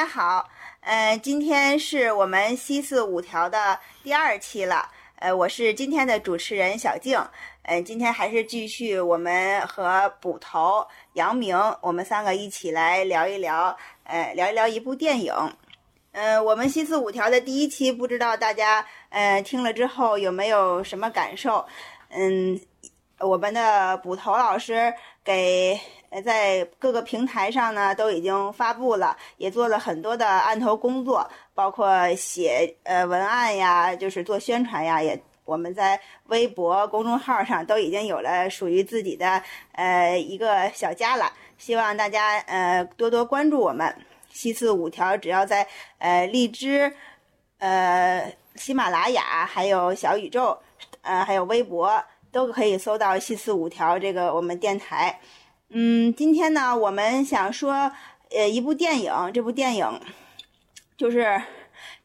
大家好，呃，今天是我们西四五条的第二期了，呃，我是今天的主持人小静，呃，今天还是继续我们和捕头杨明，我们三个一起来聊一聊，呃，聊一聊一部电影，呃，我们西四五条的第一期，不知道大家呃听了之后有没有什么感受？嗯，我们的捕头老师给。呃，在各个平台上呢，都已经发布了，也做了很多的案头工作，包括写呃文案呀，就是做宣传呀，也我们在微博公众号上都已经有了属于自己的呃一个小家了。希望大家呃多多关注我们西四五条，只要在呃荔枝、呃喜马拉雅、还有小宇宙、呃还有微博都可以搜到西四五条这个我们电台。嗯，今天呢，我们想说，呃，一部电影，这部电影就是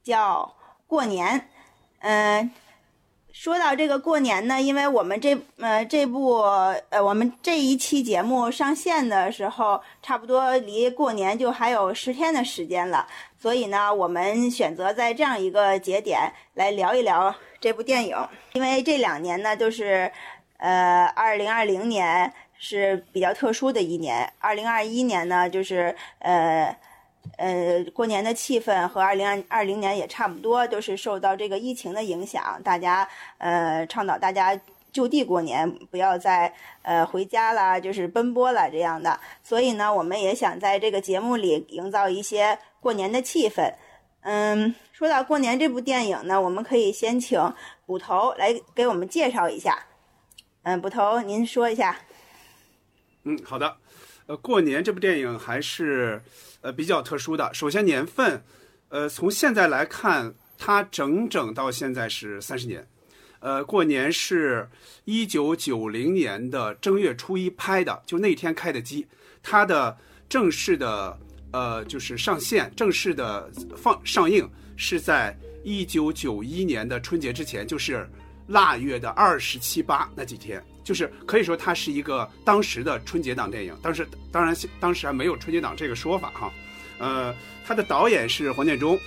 叫《过年》。嗯，说到这个过年呢，因为我们这呃这部呃我们这一期节目上线的时候，差不多离过年就还有十天的时间了，所以呢，我们选择在这样一个节点来聊一聊这部电影，因为这两年呢就是呃二零二零年。是比较特殊的一年，二零二一年呢，就是呃呃过年的气氛和二零二二零年也差不多，都是受到这个疫情的影响，大家呃倡导大家就地过年，不要再呃回家啦，就是奔波了这样的。所以呢，我们也想在这个节目里营造一些过年的气氛。嗯，说到过年这部电影呢，我们可以先请捕头来给我们介绍一下。嗯，捕头您说一下。嗯，好的，呃，过年这部电影还是呃比较特殊的。首先年份，呃，从现在来看，它整整到现在是三十年。呃，过年是一九九零年的正月初一拍的，就那天开的机。它的正式的呃就是上线，正式的放上映是在一九九一年的春节之前，就是腊月的二十七八那几天。就是可以说它是一个当时的春节档电影，当时当然当时还没有春节档这个说法哈，呃，它的导演是黄建中，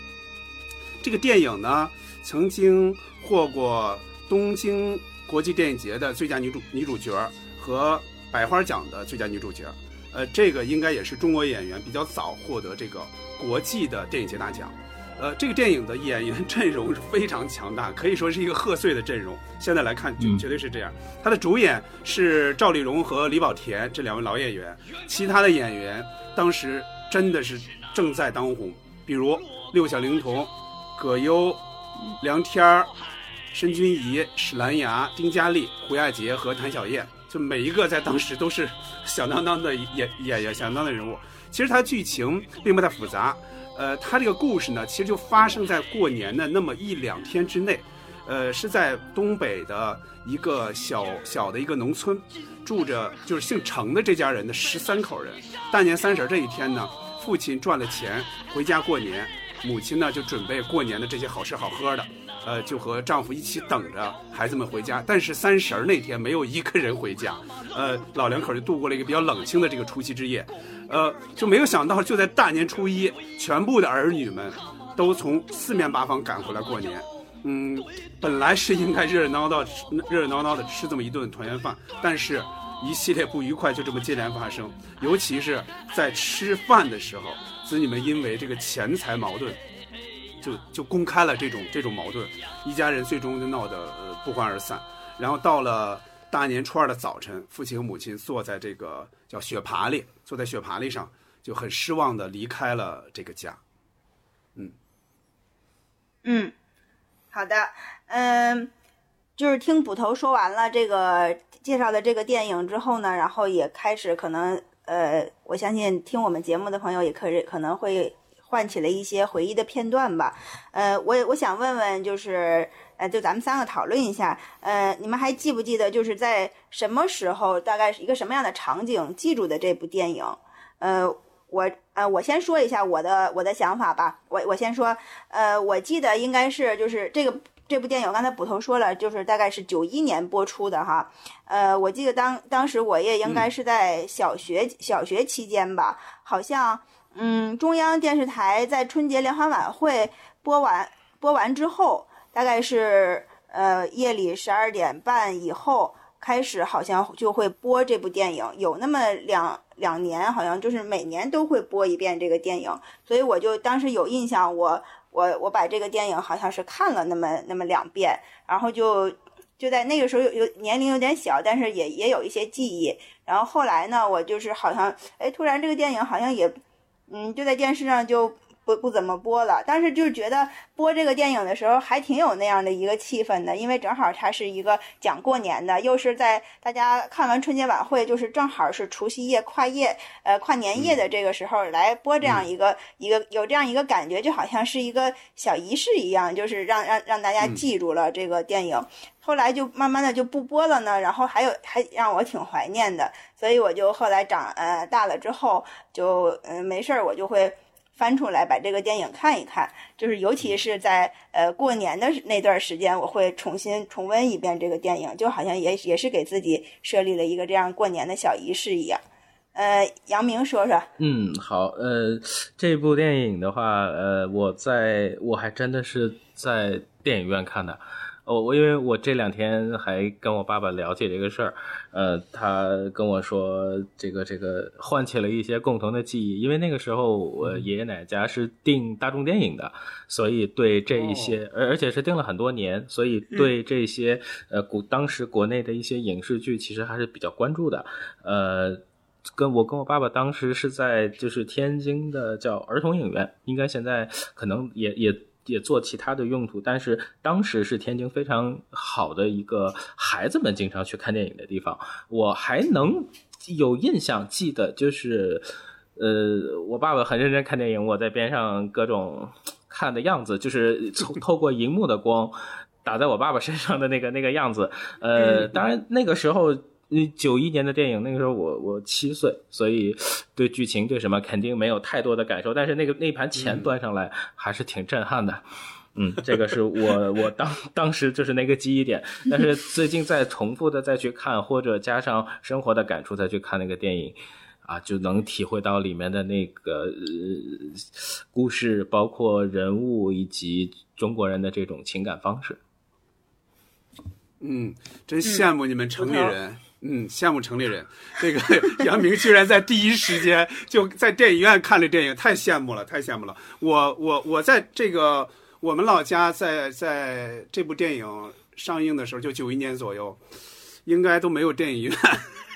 这个电影呢曾经获过东京国际电影节的最佳女主女主角和百花奖的最佳女主角，呃，这个应该也是中国演员比较早获得这个国际的电影节大奖。呃，这个电影的演员 阵容是非常强大，可以说是一个贺岁的阵容。现在来看，就绝对是这样。他的主演是赵丽蓉和李保田这两位老演员，其他的演员当时真的是正在当红，比如六小龄童、葛优、梁天儿、申君怡、史兰芽、丁嘉丽、胡亚杰和谭小燕，就每一个在当时都是 响当当的演演员，响当当的人物。其实它剧情并不太复杂。呃，他这个故事呢，其实就发生在过年的那么一两天之内，呃，是在东北的一个小小的一个农村，住着就是姓程的这家人的十三口人。大年三十这一天呢，父亲赚了钱回家过年，母亲呢就准备过年的这些好吃好喝的，呃，就和丈夫一起等着孩子们回家。但是三十儿那天没有一个人回家，呃，老两口就度过了一个比较冷清的这个除夕之夜。呃，就没有想到，就在大年初一，全部的儿女们都从四面八方赶回来过年。嗯，本来是应该热热闹闹、热热闹闹的吃这么一顿团圆饭，但是一系列不愉快就这么接连发生。尤其是在吃饭的时候，子女们因为这个钱财矛盾，就就公开了这种这种矛盾，一家人最终就闹得呃不欢而散。然后到了。大年初二的早晨，父亲和母亲坐在这个叫雪爬里，坐在雪爬里上，就很失望的离开了这个家。嗯，嗯，好的，嗯，就是听捕头说完了这个介绍的这个电影之后呢，然后也开始可能，呃，我相信听我们节目的朋友也可以可能会唤起了一些回忆的片段吧。呃，我我想问问，就是。呃，就咱们三个讨论一下。呃，你们还记不记得，就是在什么时候，大概是一个什么样的场景记住的这部电影？呃，我呃，我先说一下我的我的想法吧。我我先说，呃，我记得应该是就是这个这部电影，刚才捕头说了，就是大概是九一年播出的哈。呃，我记得当当时我也应该是在小学小学期间吧，好像嗯，中央电视台在春节联欢晚会播完播完之后，大概是呃夜里十二点半以后开始，好像就会播这部电影，有那么两两年，好像就是每年都会播一遍这个电影，所以我就当时有印象，我。我我把这个电影好像是看了那么那么两遍，然后就就在那个时候有有年龄有点小，但是也也有一些记忆。然后后来呢，我就是好像哎，突然这个电影好像也嗯就在电视上就。不不怎么播了，但是就是觉得播这个电影的时候还挺有那样的一个气氛的，因为正好它是一个讲过年的，又是在大家看完春节晚会，就是正好是除夕夜跨夜，呃跨年夜的这个时候来播这样一个一个有这样一个感觉，就好像是一个小仪式一样，就是让让让大家记住了这个电影。后来就慢慢的就不播了呢，然后还有还让我挺怀念的，所以我就后来长呃大了之后就嗯没事儿我就会。翻出来把这个电影看一看，就是尤其是在呃过年的那段时间，我会重新重温一遍这个电影，就好像也也是给自己设立了一个这样过年的小仪式一样。呃，杨明说说。嗯，好，呃，这部电影的话，呃，我在我还真的是在电影院看的。我我因为我这两天还跟我爸爸了解这个事儿，呃，他跟我说这个这个唤起了一些共同的记忆，因为那个时候我爷爷奶奶家是订大众电影的，所以对这一些，而而且是订了很多年，所以对这些呃古当时国内的一些影视剧其实还是比较关注的，呃，跟我跟我爸爸当时是在就是天津的叫儿童影院，应该现在可能也也。也做其他的用途，但是当时是天津非常好的一个孩子们经常去看电影的地方。我还能有印象记得，就是呃，我爸爸很认真看电影，我在边上各种看的样子，就是透 透过荧幕的光打在我爸爸身上的那个那个样子。呃，当然那个时候。嗯，九一年的电影，那个时候我我七岁，所以对剧情对什么肯定没有太多的感受。但是那个那盘钱端上来还是挺震撼的，嗯，这个是我我当当时就是那个记忆点。但是最近再重复的再去看，或者加上生活的感触再去看那个电影，啊，就能体会到里面的那个呃故事，包括人物以及中国人的这种情感方式。嗯，真羡慕你们城里人。嗯，羡慕城里人。这个 杨明居然在第一时间就在电影院看了电影，太羡慕了，太羡慕了。我我我在这个我们老家，在在这部电影上映的时候，就九一年左右，应该都没有电影院，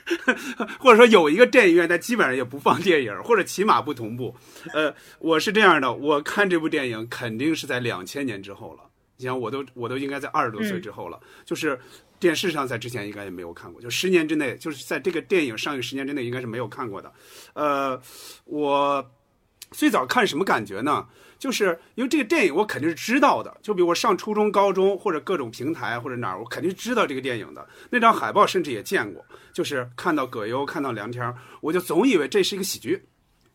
或者说有一个电影院，但基本上也不放电影，或者起码不同步。呃，我是这样的，我看这部电影肯定是在两千年之后了。你想，我都我都应该在二十多岁之后了，就是。电视上在之前应该也没有看过，就十年之内，就是在这个电影上映十年之内应该是没有看过的。呃，我最早看什么感觉呢？就是因为这个电影我肯定是知道的，就比如我上初中、高中或者各种平台或者哪儿，我肯定知道这个电影的。那张海报甚至也见过，就是看到葛优、看到梁天，我就总以为这是一个喜剧，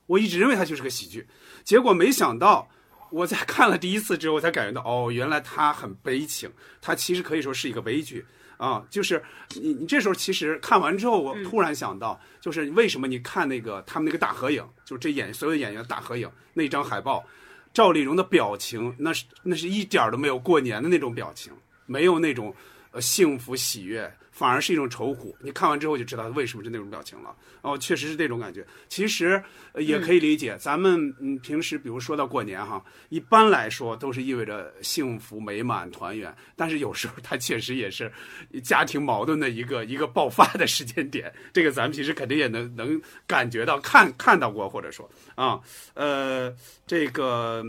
我一直认为它就是个喜剧。结果没想到，我在看了第一次之后，我才感觉到哦，原来它很悲情，它其实可以说是一个悲剧。啊，就是你，你这时候其实看完之后，我突然想到，就是为什么你看那个他们那个大合影，就是这演所有演员大合影那张海报，赵丽蓉的表情，那是那是一点都没有过年的那种表情，没有那种呃幸福喜悦。反而是一种愁苦，你看完之后就知道为什么是那种表情了。哦，确实是这种感觉。其实也可以理解，咱们嗯平时比如说到过年哈，一般来说都是意味着幸福美满团圆，但是有时候它确实也是家庭矛盾的一个一个爆发的时间点。这个咱们平时肯定也能能感觉到看看到过，或者说啊呃这个。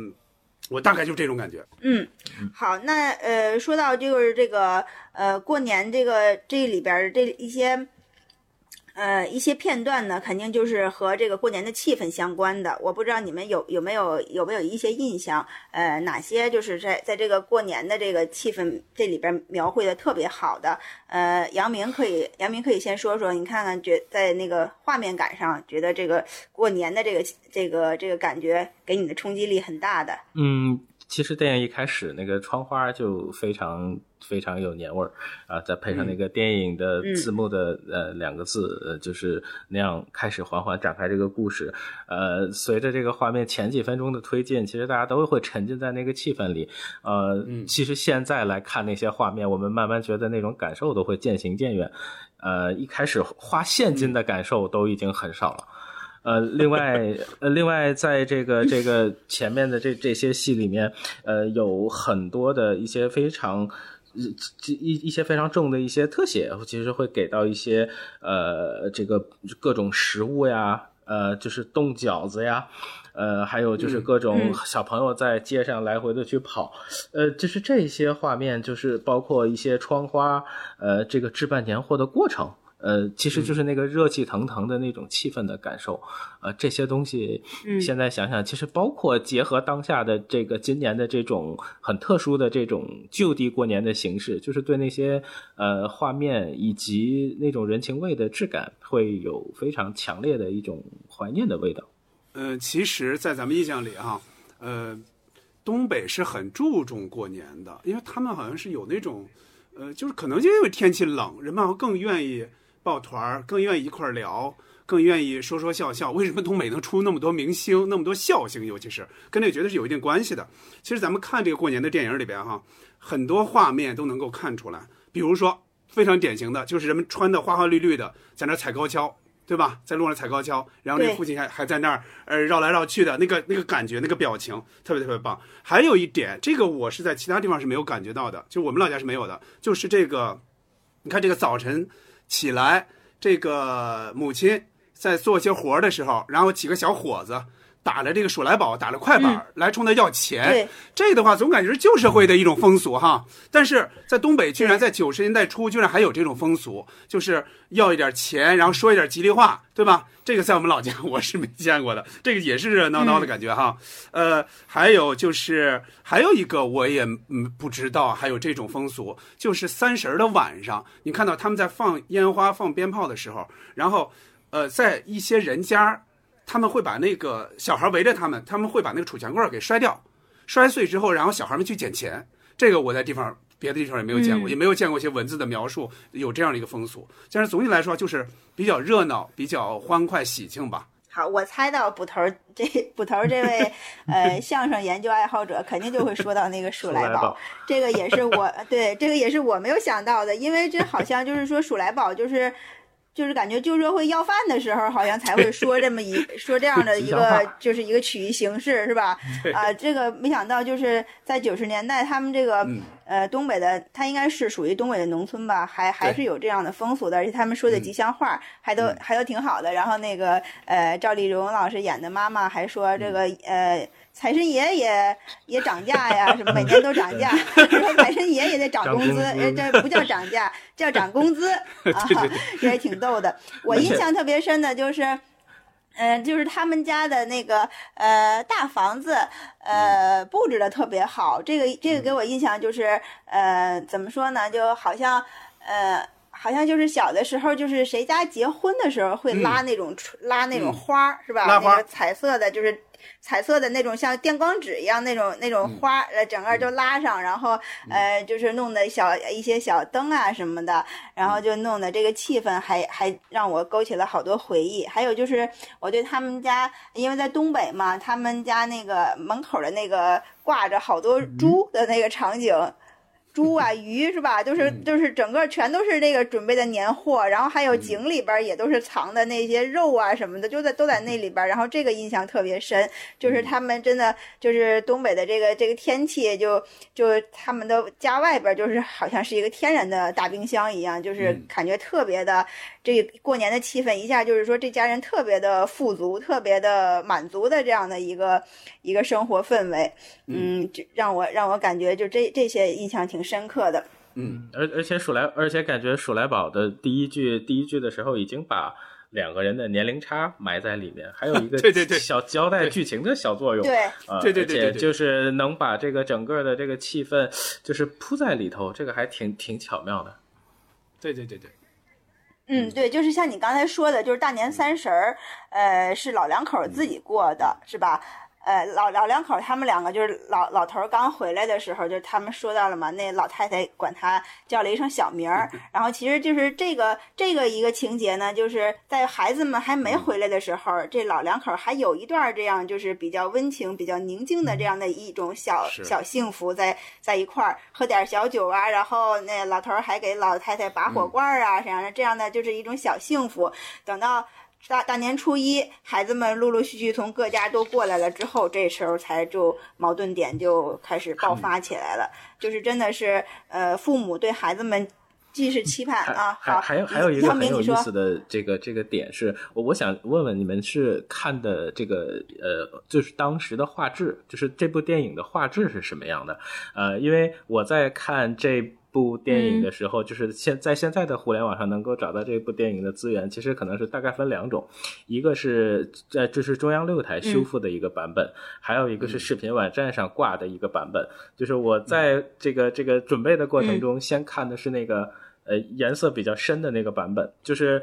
我大概就这种感觉。嗯，好，那呃，说到就是这个呃，过年这个这里边这一些。呃，一些片段呢，肯定就是和这个过年的气氛相关的。我不知道你们有有没有有没有一些印象？呃，哪些就是在在这个过年的这个气氛这里边描绘的特别好的？呃，杨明可以，杨明可以先说说，你看看觉在那个画面感上，觉得这个过年的这个这个这个感觉给你的冲击力很大的。嗯。其实电影一开始那个窗花就非常非常有年味儿啊，再配上那个电影的字幕的、呃两个字，呃就是那样开始缓缓展开这个故事。呃，随着这个画面前几分钟的推进，其实大家都会沉浸在那个气氛里。呃，其实现在来看那些画面，我们慢慢觉得那种感受都会渐行渐远。呃，一开始花现金的感受都已经很少了。呃，另外，呃，另外，在这个这个前面的这这些戏里面，呃，有很多的一些非常。这一一些非常重的一些特写，其实会给到一些呃，这个各种食物呀，呃，就是冻饺子呀，呃，还有就是各种小朋友在街上来回的去跑，呃，就是这些画面，就是包括一些窗花，呃，这个置办年货的过程。呃，其实就是那个热气腾腾的那种气氛的感受，呃，这些东西，现在想想，其实包括结合当下的这个今年的这种很特殊的这种就地过年的形式，就是对那些呃画面以及那种人情味的质感，会有非常强烈的一种怀念的味道。呃，其实，在咱们印象里哈，呃，东北是很注重过年的，因为他们好像是有那种，呃，就是可能就因为天气冷，人们更愿意。抱团儿更愿意一块儿聊，更愿意说说笑笑。为什么东北能出那么多明星，那么多笑星？尤其是跟这个绝对是有一定关系的。其实咱们看这个过年的电影里边哈，很多画面都能够看出来。比如说非常典型的就是人们穿的花花绿绿的，在那踩高跷，对吧？在路上踩高跷，然后那父亲还还在那儿呃绕来绕去的那个那个感觉，那个表情特别特别棒。还有一点，这个我是在其他地方是没有感觉到的，就我们老家是没有的，就是这个，你看这个早晨。起来，这个母亲在做些活的时候，然后几个小伙子打了这个鼠来宝，打了快板来冲他要钱。这的话总感觉是旧社会的一种风俗哈。但是在东北，居然在九十年代初，居然还有这种风俗，就是要一点钱，然后说一点吉利话，对吧？这个在我们老家我是没见过的，这个也是热热闹闹的感觉哈。呃，还有就是还有一个我也嗯不知道还有这种风俗，就是三十的晚上，你看到他们在放烟花、放鞭炮的时候，然后呃，在一些人家，他们会把那个小孩围着他们，他们会把那个储钱罐给摔掉，摔碎之后，然后小孩们去捡钱。这个我在地方。别的地方也没有见过，也没有见过一些文字的描述，有这样的一个风俗。但是总体来说，就是比较热闹、比较欢快、喜庆吧。好，我猜到捕头这捕头这位 呃相声研究爱好者肯定就会说到那个鼠来宝，这个也是我对这个也是我没有想到的，因为这好像就是说鼠来宝就是。就是感觉旧社会要饭的时候，好像才会说这么一 说这样的一个，就是一个曲艺形式，是吧？啊，这个没想到就是在九十年代，他们这个呃东北的，他应该是属于东北的农村吧，还还是有这样的风俗的，而且他们说的吉祥话还都还都挺好的。然后那个呃赵丽蓉老师演的妈妈还说这个呃。财神爷也 也涨价呀，什么每年都涨价，说财神爷也得涨工资，这不叫涨价，叫涨工资 啊，这也挺逗的。我印象特别深的就是，嗯，就是他们家的那个呃大房子，呃布置的特别好。这个这个给我印象就是，呃，怎么说呢？就好像，呃，好像就是小的时候，就是谁家结婚的时候会拉那种拉那种花儿，是吧？拉花，彩色的，就是。彩色的那种像电光纸一样那种那种花，呃，整个就拉上，然后呃，就是弄的小一些小灯啊什么的，然后就弄的这个气氛还还让我勾起了好多回忆。还有就是我对他们家，因为在东北嘛，他们家那个门口的那个挂着好多猪的那个场景。猪啊，鱼是吧？就是就是整个全都是那个准备的年货，然后还有井里边也都是藏的那些肉啊什么的，就在都在那里边。然后这个印象特别深，就是他们真的就是东北的这个这个天气，就就他们的家外边就是好像是一个天然的大冰箱一样，就是感觉特别的这过年的气氛一下就是说这家人特别的富足，特别的满足的这样的一个一个生活氛围。嗯，让我让我感觉就这这些印象挺。深刻的，嗯，而而且鼠来，而且感觉鼠来宝的第一句第一句的时候，已经把两个人的年龄差埋在里面，还有一个 对对对。小交代剧情的小作用，对，对对对，就是能把这个整个的这个气氛就是铺在里头，这个还挺挺巧妙的，对对对对，嗯，对，就是像你刚才说的，就是大年三十儿，呃，是老两口自己过的，是吧？呃，老老两口他们两个就是老老头儿刚回来的时候，就是他们说到了嘛，那老太太管他叫了一声小名儿，然后其实就是这个这个一个情节呢，就是在孩子们还没回来的时候，这老两口还有一段这样就是比较温情、比较宁静的这样的一种小小幸福，在在一块儿喝点小酒啊，然后那老头儿还给老太太拔火罐儿啊，这样的这样的就是一种小幸福，等到。大大年初一，孩子们陆陆续续从各家都过来了之后，这时候才就矛盾点就开始爆发起来了。就是真的是，呃，父母对孩子们既是期盼啊，还还有还有一个很有意思的这个这个点是，我我想问问你们是看的这个呃，就是当时的画质，就是这部电影的画质是什么样的？呃，因为我在看这。部电影的时候，就是现在现在的互联网上能够找到这部电影的资源，其实可能是大概分两种，一个是在这是中央六台修复的一个版本，还有一个是视频网站上挂的一个版本。就是我在这个这个准备的过程中，先看的是那个呃颜色比较深的那个版本，就是。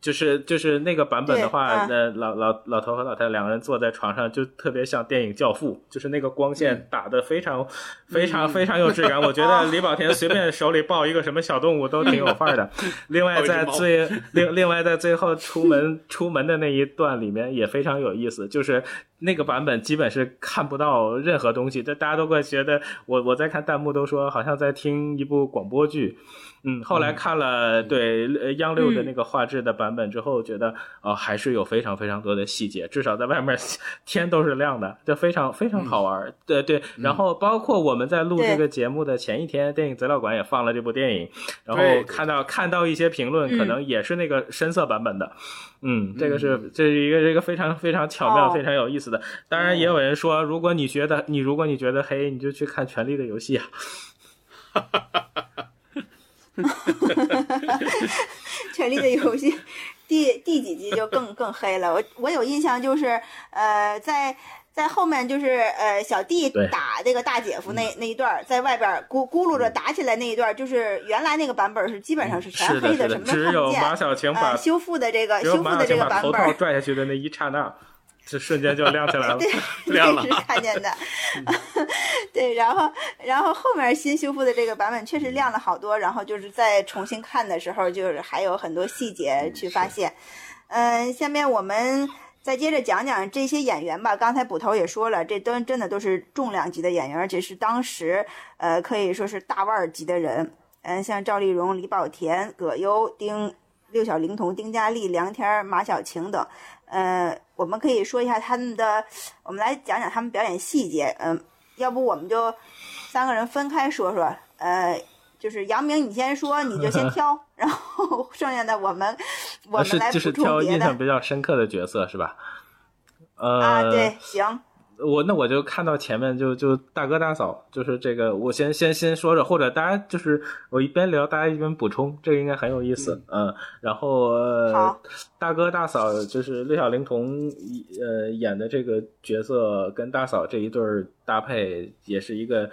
就是就是那个版本的话，那老老老头和老太太两个人坐在床上，就特别像电影《教父》，就是那个光线打的非常非常非常有质感。我觉得李保田随便手里抱一个什么小动物都挺有范儿的。另外在最另另外在最后出门出门的那一段里面也非常有意思，就是那个版本基本是看不到任何东西，这大家都会觉得我我在看弹幕都说好像在听一部广播剧。嗯，后来看了对央六的那个画质的版本之后，觉得啊还是有非常非常多的细节，至少在外面 天都是亮的，就非常非常好玩。对对，然后包括我们在录这个节目的前一天，电影资料馆也放了这部电影，然后看到看到一些评论，可能也是那个深色版本的。嗯，这个是这是一个一个非常非常巧妙、非常有意思的。当然，也有人说，如果你觉得你如果你觉得黑，你就去看《权力的游戏》啊。哈哈哈哈哈。权力的游戏第第几集就更更黑了。我我有印象，就是呃，在在后面就是呃，小弟打这个大姐夫那那一段，在外边咕咕噜着打起来那一段，就是原来那个版本是基本上是全黑的，什么都看不见。只有马小晴把修复的这个修复的这个版本，头套拽下去的那一刹那。这瞬间就亮起来了，对，亮了。是看见的，对，然后，然后后面新修复的这个版本确实亮了好多，然后就是在重新看的时候，就是还有很多细节去发现。嗯，下面我们再接着讲讲这些演员吧。刚才捕头也说了，这都真的都是重量级的演员，而且是当时呃可以说是大腕级的人。嗯，像赵丽蓉、李保田、葛优、丁、六小龄童、丁嘉丽、梁天、马小晴等。呃，我们可以说一下他们的，我们来讲讲他们表演细节。嗯，要不我们就三个人分开说说。呃，就是杨明，你先说，你就先挑，然后剩下的我们 我们来补充别的。就是挑印象比较深刻的角色是吧？呃，啊，对，行。我那我就看到前面就就大哥大嫂，就是这个，我先先先说着，或者大家就是我一边聊，大家一边补充，这个应该很有意思，嗯。然后呃大哥大嫂就是六小龄童呃演的这个角色跟大嫂这一对搭配，也是一个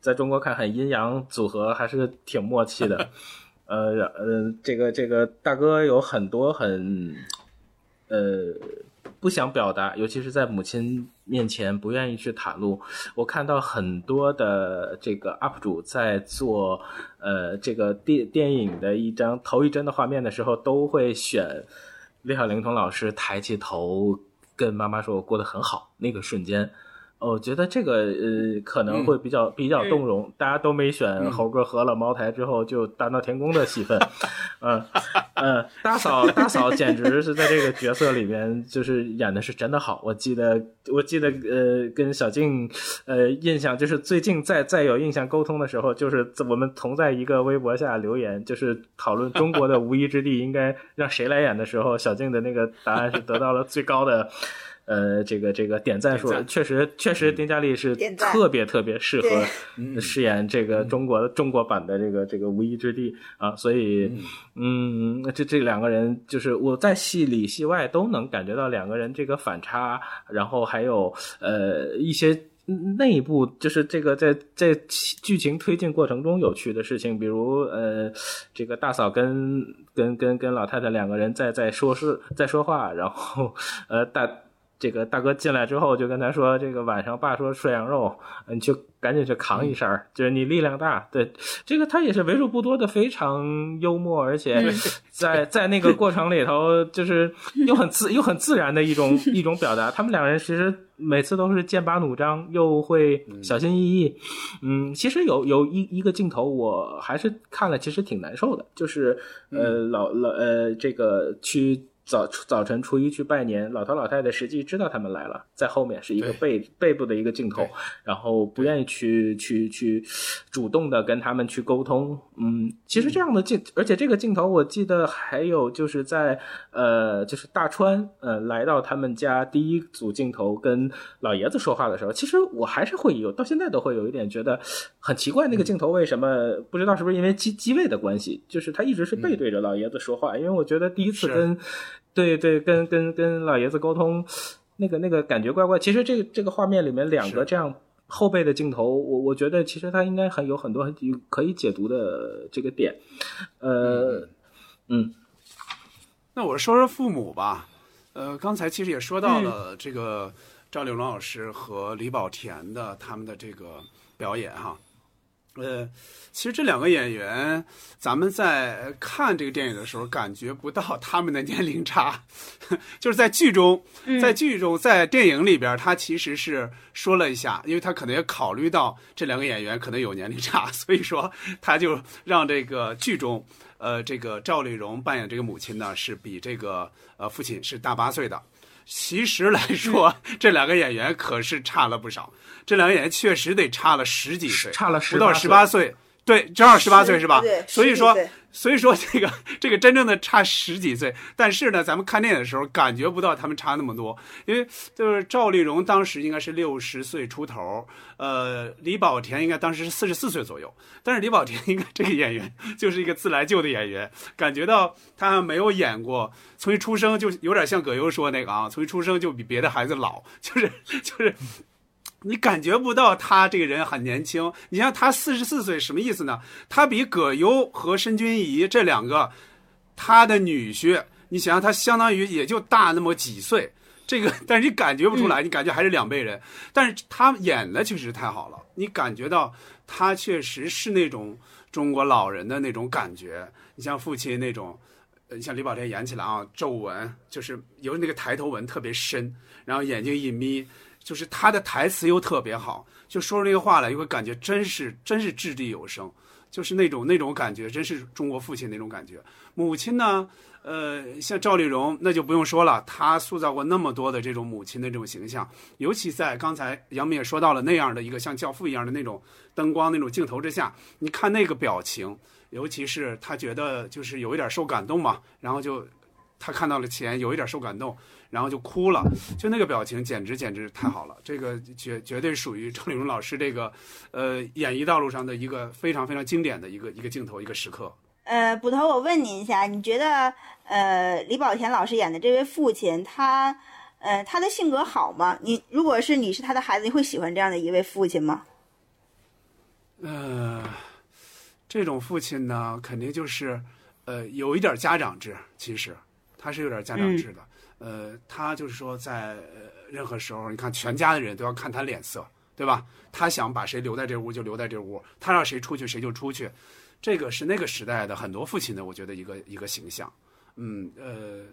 在中国看很阴阳组合，还是挺默契的。呃呃，这个这个大哥有很多很呃。不想表达，尤其是在母亲面前不愿意去袒露。我看到很多的这个 UP 主在做，呃，这个电电影的一张头一帧的画面的时候，都会选李小龄童老师抬起头跟妈妈说：“我过得很好。”那个瞬间。我觉得这个呃可能会比较比较动容，大家都没选猴哥喝了茅台之后就大闹天宫的戏份，嗯嗯，大嫂大嫂简直是在这个角色里面就是演的是真的好，我记得我记得呃跟小静呃印象就是最近再再有印象沟通的时候，就是我们同在一个微博下留言，就是讨论中国的无依之地应该让谁来演的时候，小静的那个答案是得到了最高的。呃，这个这个点赞数确实确实，丁嘉丽是特别特别适合饰演这个中国中国版的这个这个无依之地啊，所以嗯，这这两个人就是我在戏里戏外都能感觉到两个人这个反差，然后还有呃一些内部就是这个在在剧情推进过程中有趣的事情，比如呃这个大嫂跟跟跟跟老太太两个人在在说是在说话，然后呃大。这个大哥进来之后就跟他说，这个晚上爸说涮羊肉，你就赶紧去扛一扇就是你力量大。对，这个他也是为数不多的非常幽默，而且在在那个过程里头，就是又很自又很自然的一种 一种表达。他们两人其实每次都是剑拔弩张，又会小心翼翼。嗯，其实有有一一个镜头，我还是看了，其实挺难受的，就是呃老老呃这个去。早早晨，初一去拜年，老头老太太实际知道他们来了，在后面是一个背背部的一个镜头，然后不愿意去去去主动的跟他们去沟通。嗯，其实这样的镜，而且这个镜头我记得还有就是在呃，就是大川呃来到他们家第一组镜头跟老爷子说话的时候，其实我还是会有到现在都会有一点觉得很奇怪，那个镜头为什么不知道是不是因为机机位的关系，就是他一直是背对着老爷子说话，因为我觉得第一次跟。对对，跟跟跟老爷子沟通，那个那个感觉怪怪。其实这个这个画面里面两个这样后背的镜头，我我觉得其实它应该很有很多可以解读的这个点。呃，嗯，那我说说父母吧。呃，刚才其实也说到了这个赵丽蓉老师和李保田的他们的这个表演哈。呃，其实这两个演员，咱们在看这个电影的时候，感觉不到他们的年龄差，就是在剧中，在剧中，在电影里边，他其实是说了一下，因为他可能也考虑到这两个演员可能有年龄差，所以说他就让这个剧中，呃，这个赵丽蓉扮演这个母亲呢，是比这个呃父亲是大八岁的。其实来说，这两个演员可是差了不少。这两个演员确实得差了十几岁，差了不到十八岁。对，正好十八岁是吧？对。所以说，所以说这个 这个真正的差十几岁，但是呢，咱们看电影的时候感觉不到他们差那么多，因为就是赵丽蓉当时应该是六十岁出头，呃，李保田应该当时是四十四岁左右，但是李保田应该这个演员就是一个自来就的演员，感觉到他没有演过，从一出生就有点像葛优说那个啊，从一出生就比别的孩子老，就是 就是。你感觉不到他这个人很年轻。你像他四十四岁，什么意思呢？他比葛优和申军仪这两个他的女婿，你想想，他相当于也就大那么几岁。这个，但是你感觉不出来，你感觉还是两辈人。但是他演的确实太好了，你感觉到他确实是那种中国老人的那种感觉。你像父亲那种，你像李保田演起来啊，皱纹就是由那个抬头纹特别深，然后眼睛一眯。就是他的台词又特别好，就说出那个话来，又会感觉真是真是掷地有声，就是那种那种感觉，真是中国父亲那种感觉。母亲呢，呃，像赵丽蓉，那就不用说了，她塑造过那么多的这种母亲的这种形象，尤其在刚才杨明也说到了那样的一个像教父一样的那种灯光那种镜头之下，你看那个表情，尤其是他觉得就是有一点受感动嘛，然后就他看到了钱，有一点受感动。然后就哭了，就那个表情简直简直太好了，这个绝绝对属于赵丽蓉老师这个，呃，演艺道路上的一个非常非常经典的一个一个镜头一个时刻。呃，捕头，我问您一下，你觉得呃李保田老师演的这位父亲，他呃他的性格好吗？你如果是你是他的孩子，你会喜欢这样的一位父亲吗？呃，这种父亲呢，肯定就是呃有一点家长制，其实他是有点家长制的。呃，他就是说，在任何时候，你看全家的人都要看他脸色，对吧？他想把谁留在这屋就留在这屋，他让谁出去谁就出去，这个是那个时代的很多父亲的，我觉得一个一个形象。嗯，呃，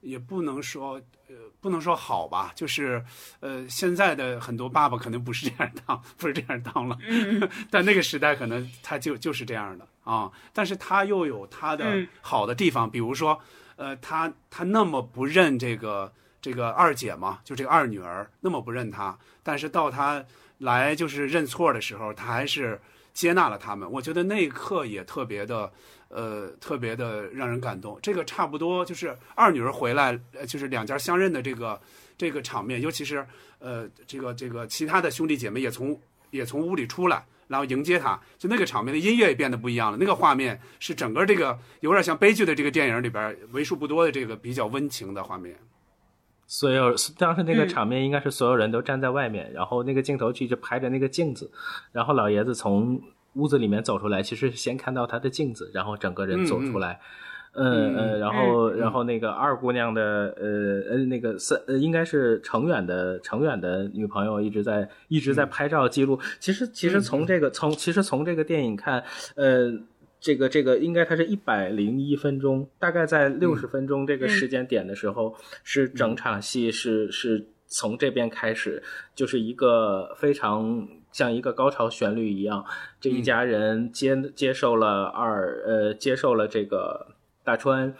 也不能说，呃，不能说好吧，就是呃，现在的很多爸爸可能不是这样当，不是这样当了，但那个时代可能他就就是这样的啊。但是他又有他的好的地方，比如说。呃，他他那么不认这个这个二姐嘛，就这个二女儿那么不认她，但是到他来就是认错的时候，他还是接纳了他们。我觉得那一刻也特别的，呃，特别的让人感动。这个差不多就是二女儿回来，就是两家相认的这个这个场面，尤其是呃，这个这个其他的兄弟姐妹也从也从屋里出来。然后迎接他，就那个场面的音乐也变得不一样了。那个画面是整个这个有点像悲剧的这个电影里边为数不多的这个比较温情的画面。所有当时那个场面应该是所有人都站在外面，然后那个镜头去就拍着那个镜子，然后老爷子从屋子里面走出来，其实先看到他的镜子，然后整个人走出来。嗯嗯，然后嗯然后那个二姑娘的呃呃那个三呃应该是程远的程远的女朋友一直在一直在嗯拍照记录。其实其实从这个从其实从这个电影看，呃。这个这个应该它是一百零一分钟，大概在六十分钟这个时间点的时候，是整场戏是是从这边开始，就是一个非常像一个高潮旋律一样，这一家人接接受了二呃接受了这个大川，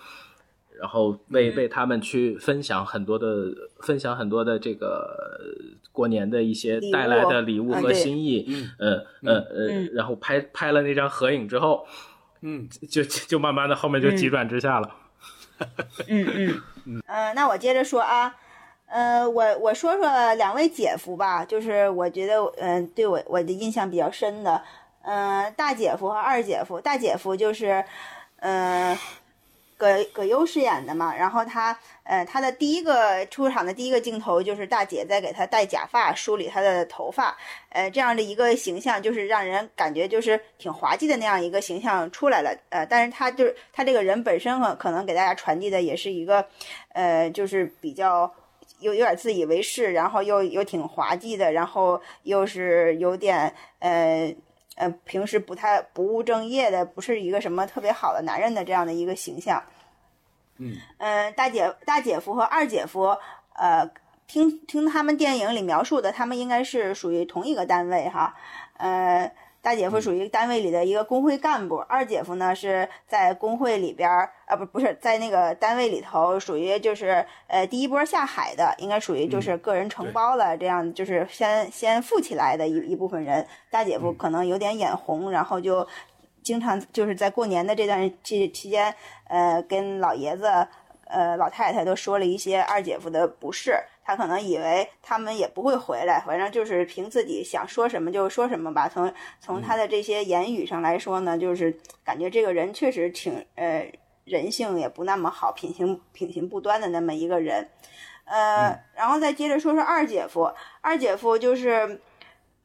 然后为为他们去分享很多的分享很多的这个过年的一些带来的礼物和心意，嗯嗯呃呃嗯，然后拍拍了那张合影之后，嗯。就就慢慢的后面就急转直下了。嗯嗯。嗯，呃，那我接着说啊，呃，我我说说两位姐夫吧，就是我觉得，嗯、对我我的印象比较深的，嗯、大姐夫和二姐夫，大姐夫就是，嗯、葛葛优饰演的嘛，然后他，呃，他的第一个出场的第一个镜头就是大姐在给他戴假发，梳理他的头发，呃，这样的一个形象，就是让人感觉就是挺滑稽的那样一个形象出来了，呃，但是他就是他这个人本身可可能给大家传递的也是一个，呃，就是比较有有点自以为是，然后又又挺滑稽的，然后又是有点呃。呃，平时不太不务正业的，不是一个什么特别好的男人的这样的一个形象。嗯嗯，大姐大姐夫和二姐夫，呃，听听他们电影里描述的，他们应该是属于同一个单位哈。呃，大姐夫属于单位里的一个工会干部，二姐夫呢是在工会里边儿，啊不不是在那个单位里头，属于就是呃第一波下海的，应该属于就是个人承包了，这样就是先先富起来的一一部分人。大姐夫可能有点眼红，然后就经常就是在过年的这段期期间，呃，跟老爷子、呃老太太都说了一些二姐夫的不是。她可能以为他们也不会回来，反正就是凭自己想说什么就说什么吧。从从他的这些言语上来说呢，就是感觉这个人确实挺呃人性也不那么好，品行品行不端的那么一个人。呃，然后再接着说说二姐夫，二姐夫就是。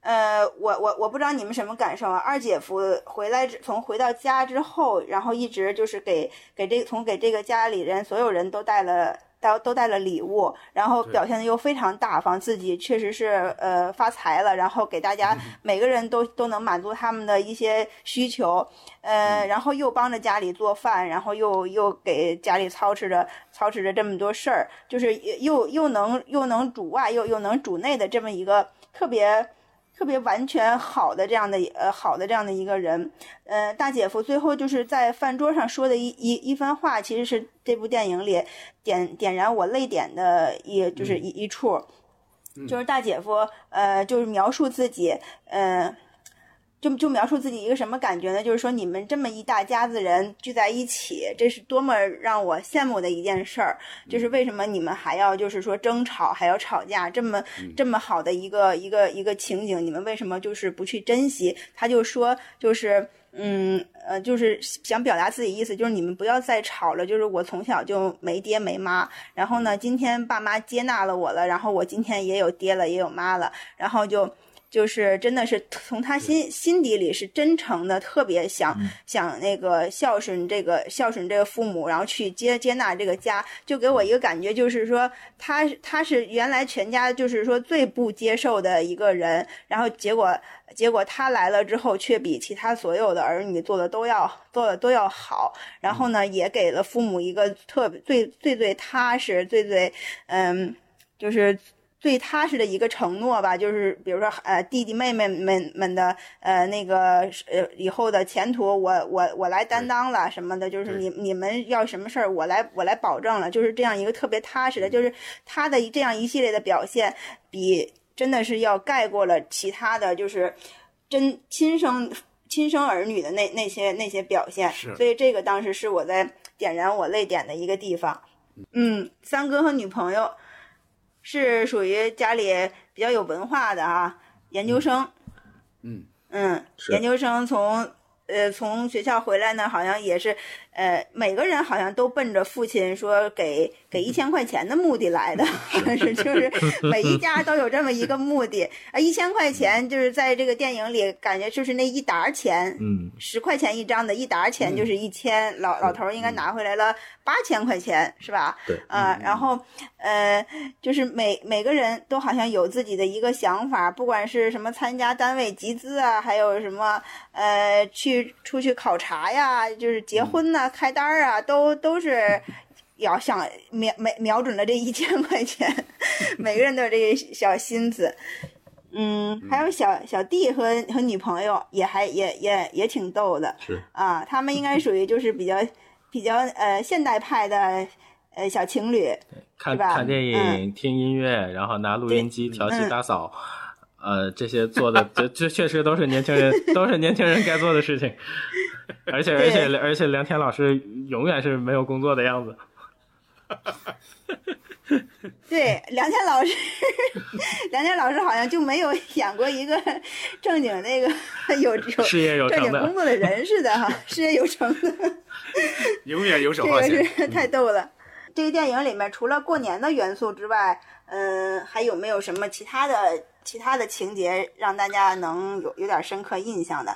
呃，我我我不知道你们什么感受啊？二姐夫回来之从回到家之后，然后一直就是给给这从给这个家里人所有人都带了都都带了礼物，然后表现的又非常大方，自己确实是呃发财了，然后给大家每个人都都能满足他们的一些需求，呃，然后又帮着家里做饭，然后又又给家里操持着操持着这么多事儿，就是又又能又能主外又又能主内的这么一个特别。特别完全好的这样的呃好的这样的一个人，呃，大姐夫最后就是在饭桌上说的一一一番话，其实是这部电影里点点燃我泪点的一就是一一处，就是大姐夫呃就是描述自己呃。就就描述自己一个什么感觉呢？就是说你们这么一大家子人聚在一起，这是多么让我羡慕的一件事儿。就是为什么你们还要就是说争吵，还要吵架，这么这么好的一个一个一个情景，你们为什么就是不去珍惜？他就说就是。嗯，呃，就是想表达自己意思，就是你们不要再吵了。就是我从小就没爹没妈，然后呢，今天爸妈接纳了我了，然后我今天也有爹了，也有妈了，然后就就是真的是从他心心底里是真诚的，特别想、想那个孝顺这个孝顺这个父母，然后去接接纳这个家，就给我一个感觉，就是说他他是原来全家就是说最不接受的一个人，然后结果结果他来了之后，却比其他所有的儿女做的都要做的都要好，然后呢，也给了父母一个特别最最最踏实、最最嗯，就是。最踏实的一个承诺吧，就是比如说，呃，弟弟妹妹们们的，呃，那个，呃，以后的前途我，我我来担当了什么的，就是你你们要什么事儿，我来我来保证了，就是这样一个特别踏实的，就是他的这样一系列的表现，比真的是要盖过了其他的就是真亲生亲生儿女的那那些那些表现，是所以这个当时是我在点燃我泪点的一个地方。嗯，三哥和女朋友。是属于家里比较有文化的啊，研究生。嗯嗯，研究生从呃从学校回来呢，好像也是呃，每个人好像都奔着父亲说给给一千块钱的目的来的，是就是每一家都有这么一个目的。啊，一千块钱就是在这个电影里感觉就是那一沓钱，嗯，十块钱一张的一沓钱就是一千，老老头儿应该拿回来了八千块钱是吧？对，啊，然后呃，就是每每个人都好像有自己的一个想法，不管是什么参加单位集资啊，还有什么呃去出去考察呀，就是结婚呐、开单儿啊，都都是要想瞄瞄瞄准了这一千块钱，每个人都有这个小心思。嗯，还有小小弟和和女朋友也还也也也挺逗的。是。啊，他们应该属于就是比较 比较呃现代派的呃小情侣，看吧？看电影、听音乐，然后拿录音机调戏嗯。打扫，呃，这些做的这这确实都是年轻人都是年轻人该做的事情。而且而且而且梁天老师永远是没有工作的样子。对，梁天老师，梁天老师好像就没有演过一个正经那个 有有事业有成的正经工作的人似的哈，事业有成的，永远游手这个。是太逗了。这个电影里面除了过年的元素之外，嗯，还有没有什么其他的其他的情节让大家能有有点深刻印象的？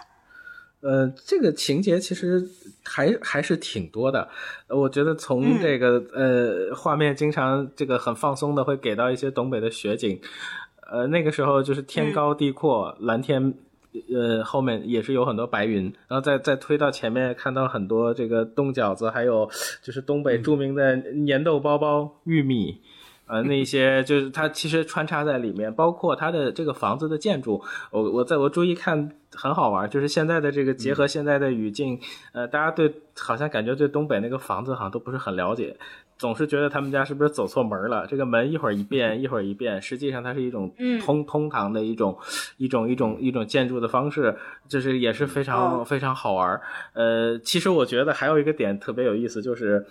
呃，这个情节其实还还是挺多的。呃我觉得从嗯这个、呃画面经常这个很放松的会给到一些东北的雪景，呃那个时候就是天高地阔，蓝天。呃，后面也是有很多白云，然后再再推到前面，看到很多这个冻饺子，还有就是东北著名的粘豆包包、玉米，呃，那一些就是它其实穿插在里面，包括它的这个房子的建筑，我我在我注意看很好玩，就是现在的这个结合现在的语境，呃，大家对好像感觉对东北那个房子好像都不是很了解，总是觉得他们家是不是走错门了？这个门一会儿一变，一会儿一变，实际上它是一种嗯通通堂的一种一种一种一种建筑的方式，就是也是非常哦非常好玩。呃，其实我觉得还有一个点特别有意思，就是。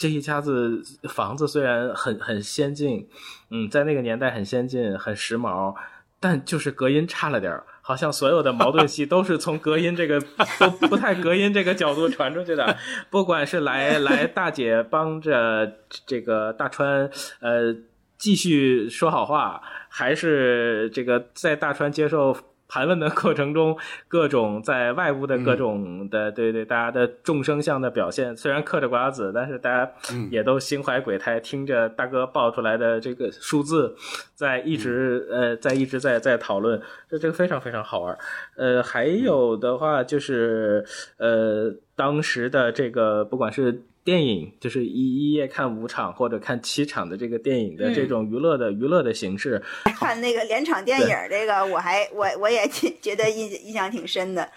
这一家子房子虽然很很先进，嗯，在那个年代很先进、很时髦，但就是隔音差了点儿，好像所有的矛盾戏都是从隔音这个都不太隔音这个角度传出去的。不管是来来大姐帮着这个大川呃继续说好话，还是这个在大川接受。盘问的过程中，各种在外部的各种的，对对，大家的众生相的表现，虽然嗑着瓜子，但是大家也都心怀鬼胎，听着大哥报出来的这个数字，在一直、呃，在一直在在讨论，这这个非常非常好玩。呃，还有的话就是呃，当时的这个不管是电影，就是一一夜看五场或者看七场的这个电影的这种娱乐的、娱乐的形式，看那个连场电影儿，这个我还我我也挺觉得印印象挺深的。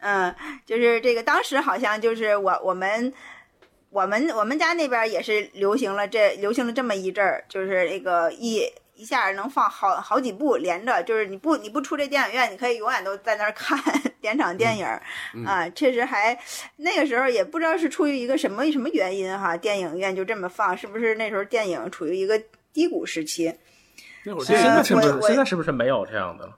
嗯，就是这个当时好像就是我我们我们我们家那边也是流行了这流行了这么一阵儿，就是那个一一下能放好好几部连着，就是你不你不出这电影院，你可以永远都在那儿看点场电影儿、啊，确实还那个时候也不知道是出于一个什么什么原因哈，电影院就这么放，是不是那时候电影处于一个低谷时期？那会儿现在是不是我我现在是不是没有这样的了？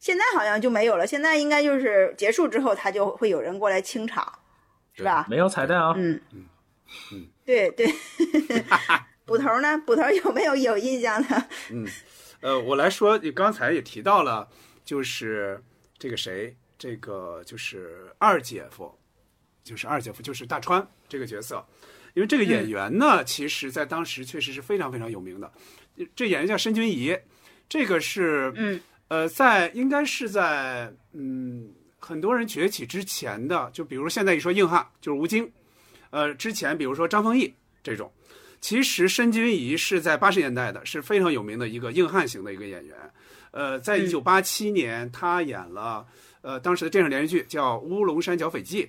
现在好像就没有了，现在应该就是结束之后，他就会有人过来清场，是吧？没有彩蛋啊？嗯嗯嗯，对对。捕头呢？捕头有没有有印象的？呃，我来说，你刚才也提到了，就是这个谁，这个就是二姐夫，就是二姐夫，就是大川这个角色。因为这个演员呢，其实在当时确实是非常非常有名的。这演员叫申君怡，这个是嗯呃，在应该是在嗯很多人崛起之前的，就比如现在一说硬汉，就是吴京，呃，之前比如说张丰毅这种。其实申君怡是在八十年代的，是非常有名的一个硬汉型的一个演员。呃，在一九八七年，他演了呃当时的电视连续剧叫《乌龙山剿匪记》，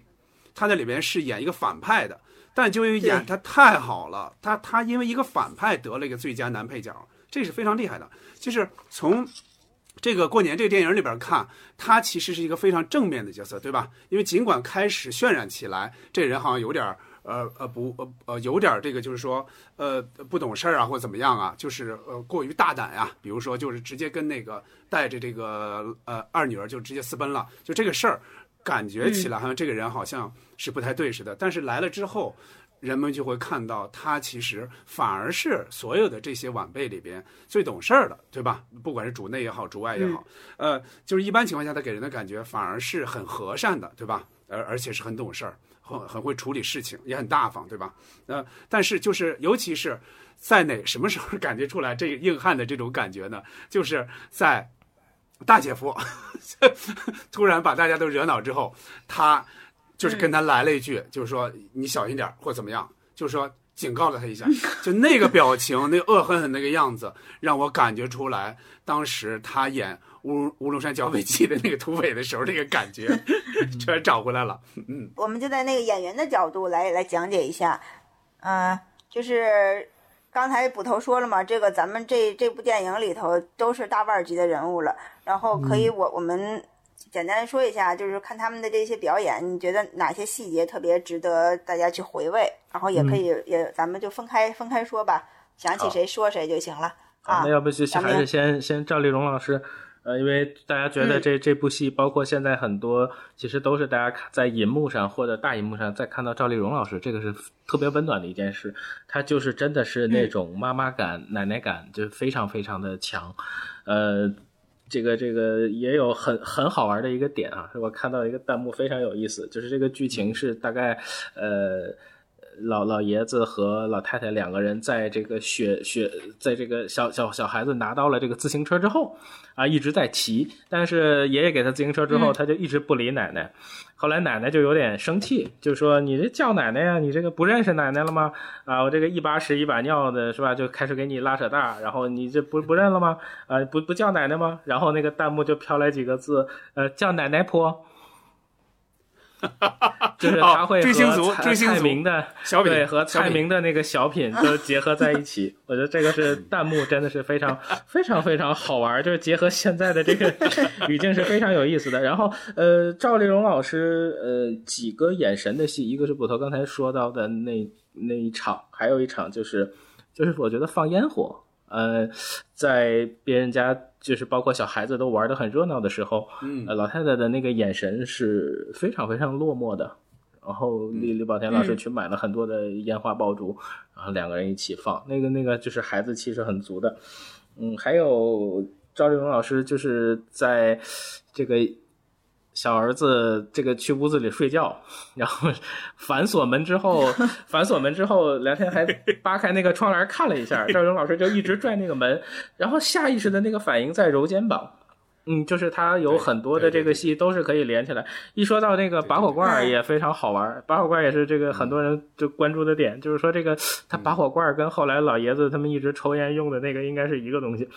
他在里边是演一个反派的，但就因为演他太好了，他他因为一个反派得了一个最佳男配角，这是非常厉害的。就是从这个过年这个电影里边看，他其实是一个非常正面的角色，对吧？因为尽管开始渲染起来，这人好像有点儿呃呃不呃呃有点儿这个就是说呃不懂事儿啊或者怎么样啊，就是呃过于大胆呀、比如说就是直接跟那个带着这个呃二女儿就直接私奔了，就这个事儿。感觉起来好像这个人好像是不太对似的，但是来了之后。人们就会看到，他其实反而是所有的这些晚辈里边最懂事儿的，对吧？不管是主内也好，主外也好，呃，就是一般情况下，他给人的感觉反而是很和善的，对吧？而而且是很懂事儿，很很会处理事情，也很大方，对吧？呃，但是就是尤其是在哪什么时候 感觉出来这个硬汉的这种感觉呢？就是在大姐夫 突然把大家都惹恼之后，他。就是跟他来了一句，就是说你小心点或怎么样，就是说警告了他一下，就那个表情，那恶狠狠那个样子，让我感觉出来，当时他演《乌乌龙山剿匪记》的那个土匪的时候，那个感觉全找回来了。嗯，我们就在那个演员的角度来来讲解一下，嗯，就是刚才捕头说了嘛，这个咱们这这部电影里头都是大腕级的人物了，然后可以我我们。简单说一下，就是看他们的这些表演，你觉得哪些细节特别值得大家去回味？然后也可以，也咱们就分开分开说吧，想起谁说谁就行了。啊，那要不就还是先先赵丽蓉老师，呃，因为大家觉得这这部戏，包括现在很多，其实都是大家看在银幕上或者大银幕上再看到赵丽蓉老师，这个是特别温暖的一件事。她就是真的是那种妈妈感、奶奶感，就非常非常的强，呃。这个这个也有很很好玩的一个点啊，是我看到一个弹幕非常有意思，就是这个剧情是大概呃老老爷子和老太太两个人在这个雪雪，在这个小小小孩子拿到了这个自行车之后啊一直在骑，但是爷爷给他自行车之后，他就一直不理奶奶。后来奶奶就有点生气，就说：“你这叫奶奶呀？你这个不认识奶奶了吗？啊，我这个一把屎一把尿的，是吧？就开始给你拉扯大，然后你这不不认了吗？啊，不不叫奶奶吗？然后那个弹幕就飘来几个字，呃，叫奶奶婆。” 就是他会和蔡明的小品对和蔡明的那个小品 都结合在一起，我觉得这个是 弹幕真的是非常非常非常好玩，就是结合现在的这个语境是非常有意思的。然后呃，赵丽蓉老师呃几个眼神的戏，一个是捕头刚才说到的那那一场，还有一场就是就是我觉得放烟火。呃，在别人家就是包括小孩子都玩的很热闹的时候，嗯，老太太的那个眼神是非常非常落寞的。然后李李宝田老师去买了很多的烟花爆竹，然后两个人一起放，那个那个就是孩子气是很足的。嗯，还有赵丽蓉老师就是在这个。小儿子这个去屋子里睡觉，然后反锁门之后，反锁门之后，梁天还扒开那个窗帘看了一下，赵勇老师就一直拽那个门，然后下意识的那个反应在揉肩膀。嗯，就是他有很多的这个戏都是可以连起来。一说到那个拔火罐也非常好玩，拔火罐也是这个很多人就关注的点，就是说这个他拔火罐跟后来老爷子他们一直抽烟用的那个应该是一个东西。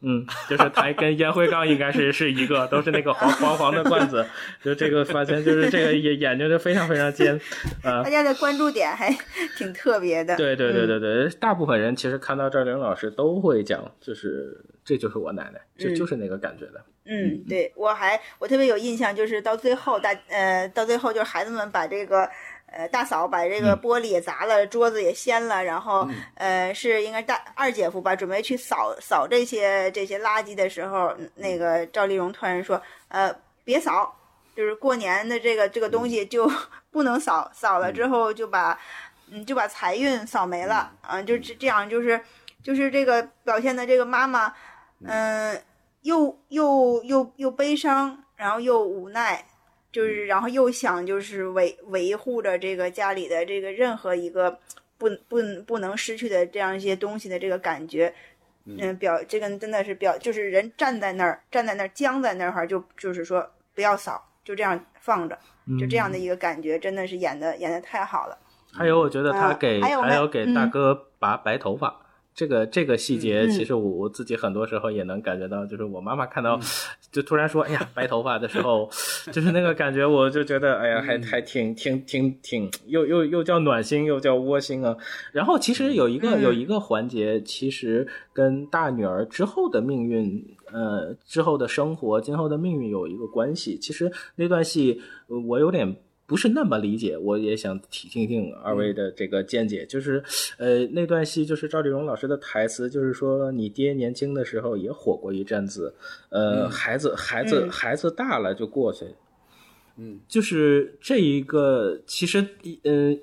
嗯，就是他跟烟灰缸应该是是一个，都是那个黄黄黄的罐子。就这个发现，就是这个眼眼睛就非常非常尖。啊，大家的关注点还挺特别的。对对对对对，大部分人其实看到赵玲老师都会讲，就是这就是我奶奶，就就是那个感觉的。嗯，对我还我特别有印象，就是到最后大呃到最后就是孩子们把这个呃大嫂把这个玻璃也砸了，桌子也掀了，然后呃是应该大二姐夫吧，准备去扫扫这些这些垃圾的时候，那个赵丽蓉突然说呃别扫，就是过年的这个这个东西就 不能扫，扫了之后就把嗯就把财运扫没了啊，就这这样就是就是这个表现的这个妈妈嗯。又又又又悲伤，然后又无奈，就是然后又想就是维维护着这个家里的这个任何一个不不不能失去的这样一些东西的这个感觉，嗯，表这个真的是表就是人站在那儿站在那儿僵在那儿就就是说不要扫，就这样放着，就这样的一个感觉，真的是演的演的太好了。还有，我觉得他给还有给大哥拔白头发。这个这个细节，其实我我自己很多时候也能感觉到，就是我妈妈看到，就突然说“哎呀，白头发”的时候，就是那个感觉，我就觉得哎呀，还还挺挺挺挺，又又又叫暖心，又叫窝心啊。然后其实有一个有一个环节，其实跟大女儿之后的命运，呃，之后的生活，今后的命运有一个关系。其实那段戏，我有点。不是那么理解，我也想听听听二位的这个见解。就是，呃，那段戏就是赵丽蓉老师的台词，就是说你爹年轻的时候也火过一阵子，呃，孩子孩子孩子大了就过去，嗯，就是这一个，其实，呃，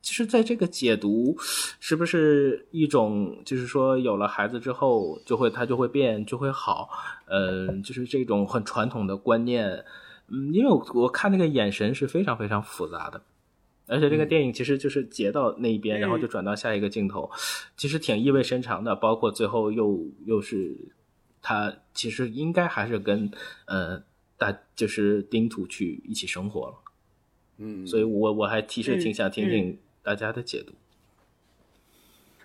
其实在这个解读，是不是一种，就是说有了孩子之后，就会他就会变，就会好，呃，就是这种很传统的观念，嗯，因为我我看那个眼神是非常非常复杂的。而且这个电影其实就是截到那一边，然后就转到下一个镜头，其实挺意味深长的。包括最后又又是他，其实应该还是跟呃大就是丁土去一起生活了。嗯，所以我我还其实挺想听听大家的解读。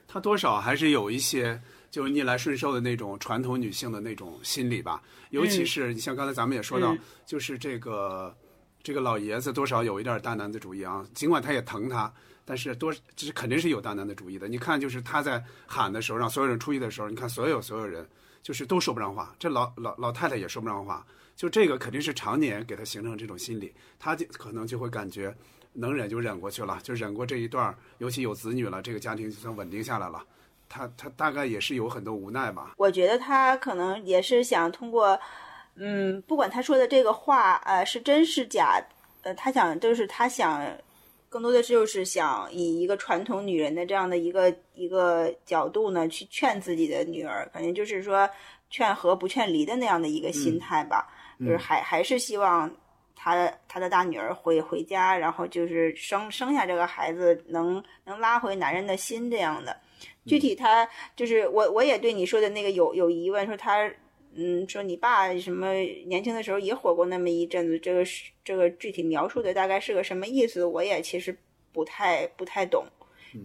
他多少还是有一些就是逆来顺受的那种传统女性的那种心理吧，尤其是你像刚才咱们也说到，就是这个。这个老爷子多少有一点大男子主义啊，尽管他也疼她，但是多这是肯定是有大男子主义的。你看，就是他在喊的时候，让所有人出去的时候，你看所有所有人就是都说不上话，这老老老太太也说不上话。就这个肯定是常年给他形成这种心理，他就可能就会感觉能忍就忍过去了，就忍过这一段尤其有子女了，这个家庭就算稳定下来了。他他大概也是有很多无奈吧。我觉得他可能也是想通过。嗯，不管他说的这个话，呃，是真是假，呃，他想就是他想，更多的就是想以一个传统女人的这样的一个一个角度呢，去劝自己的女儿，反正就是说劝和不劝离的那样的一个心态吧，就是还还是希望他他的大女儿回回家，然后就是生生下这个孩子，能能拉回男人的心这样的。具体他就是我我也对你说的那个有有疑问，说他。嗯，说你爸什么年轻的时候也火过那么一阵子，这个是这个具体描述的大概是个什么意思？我也其实不太不太懂，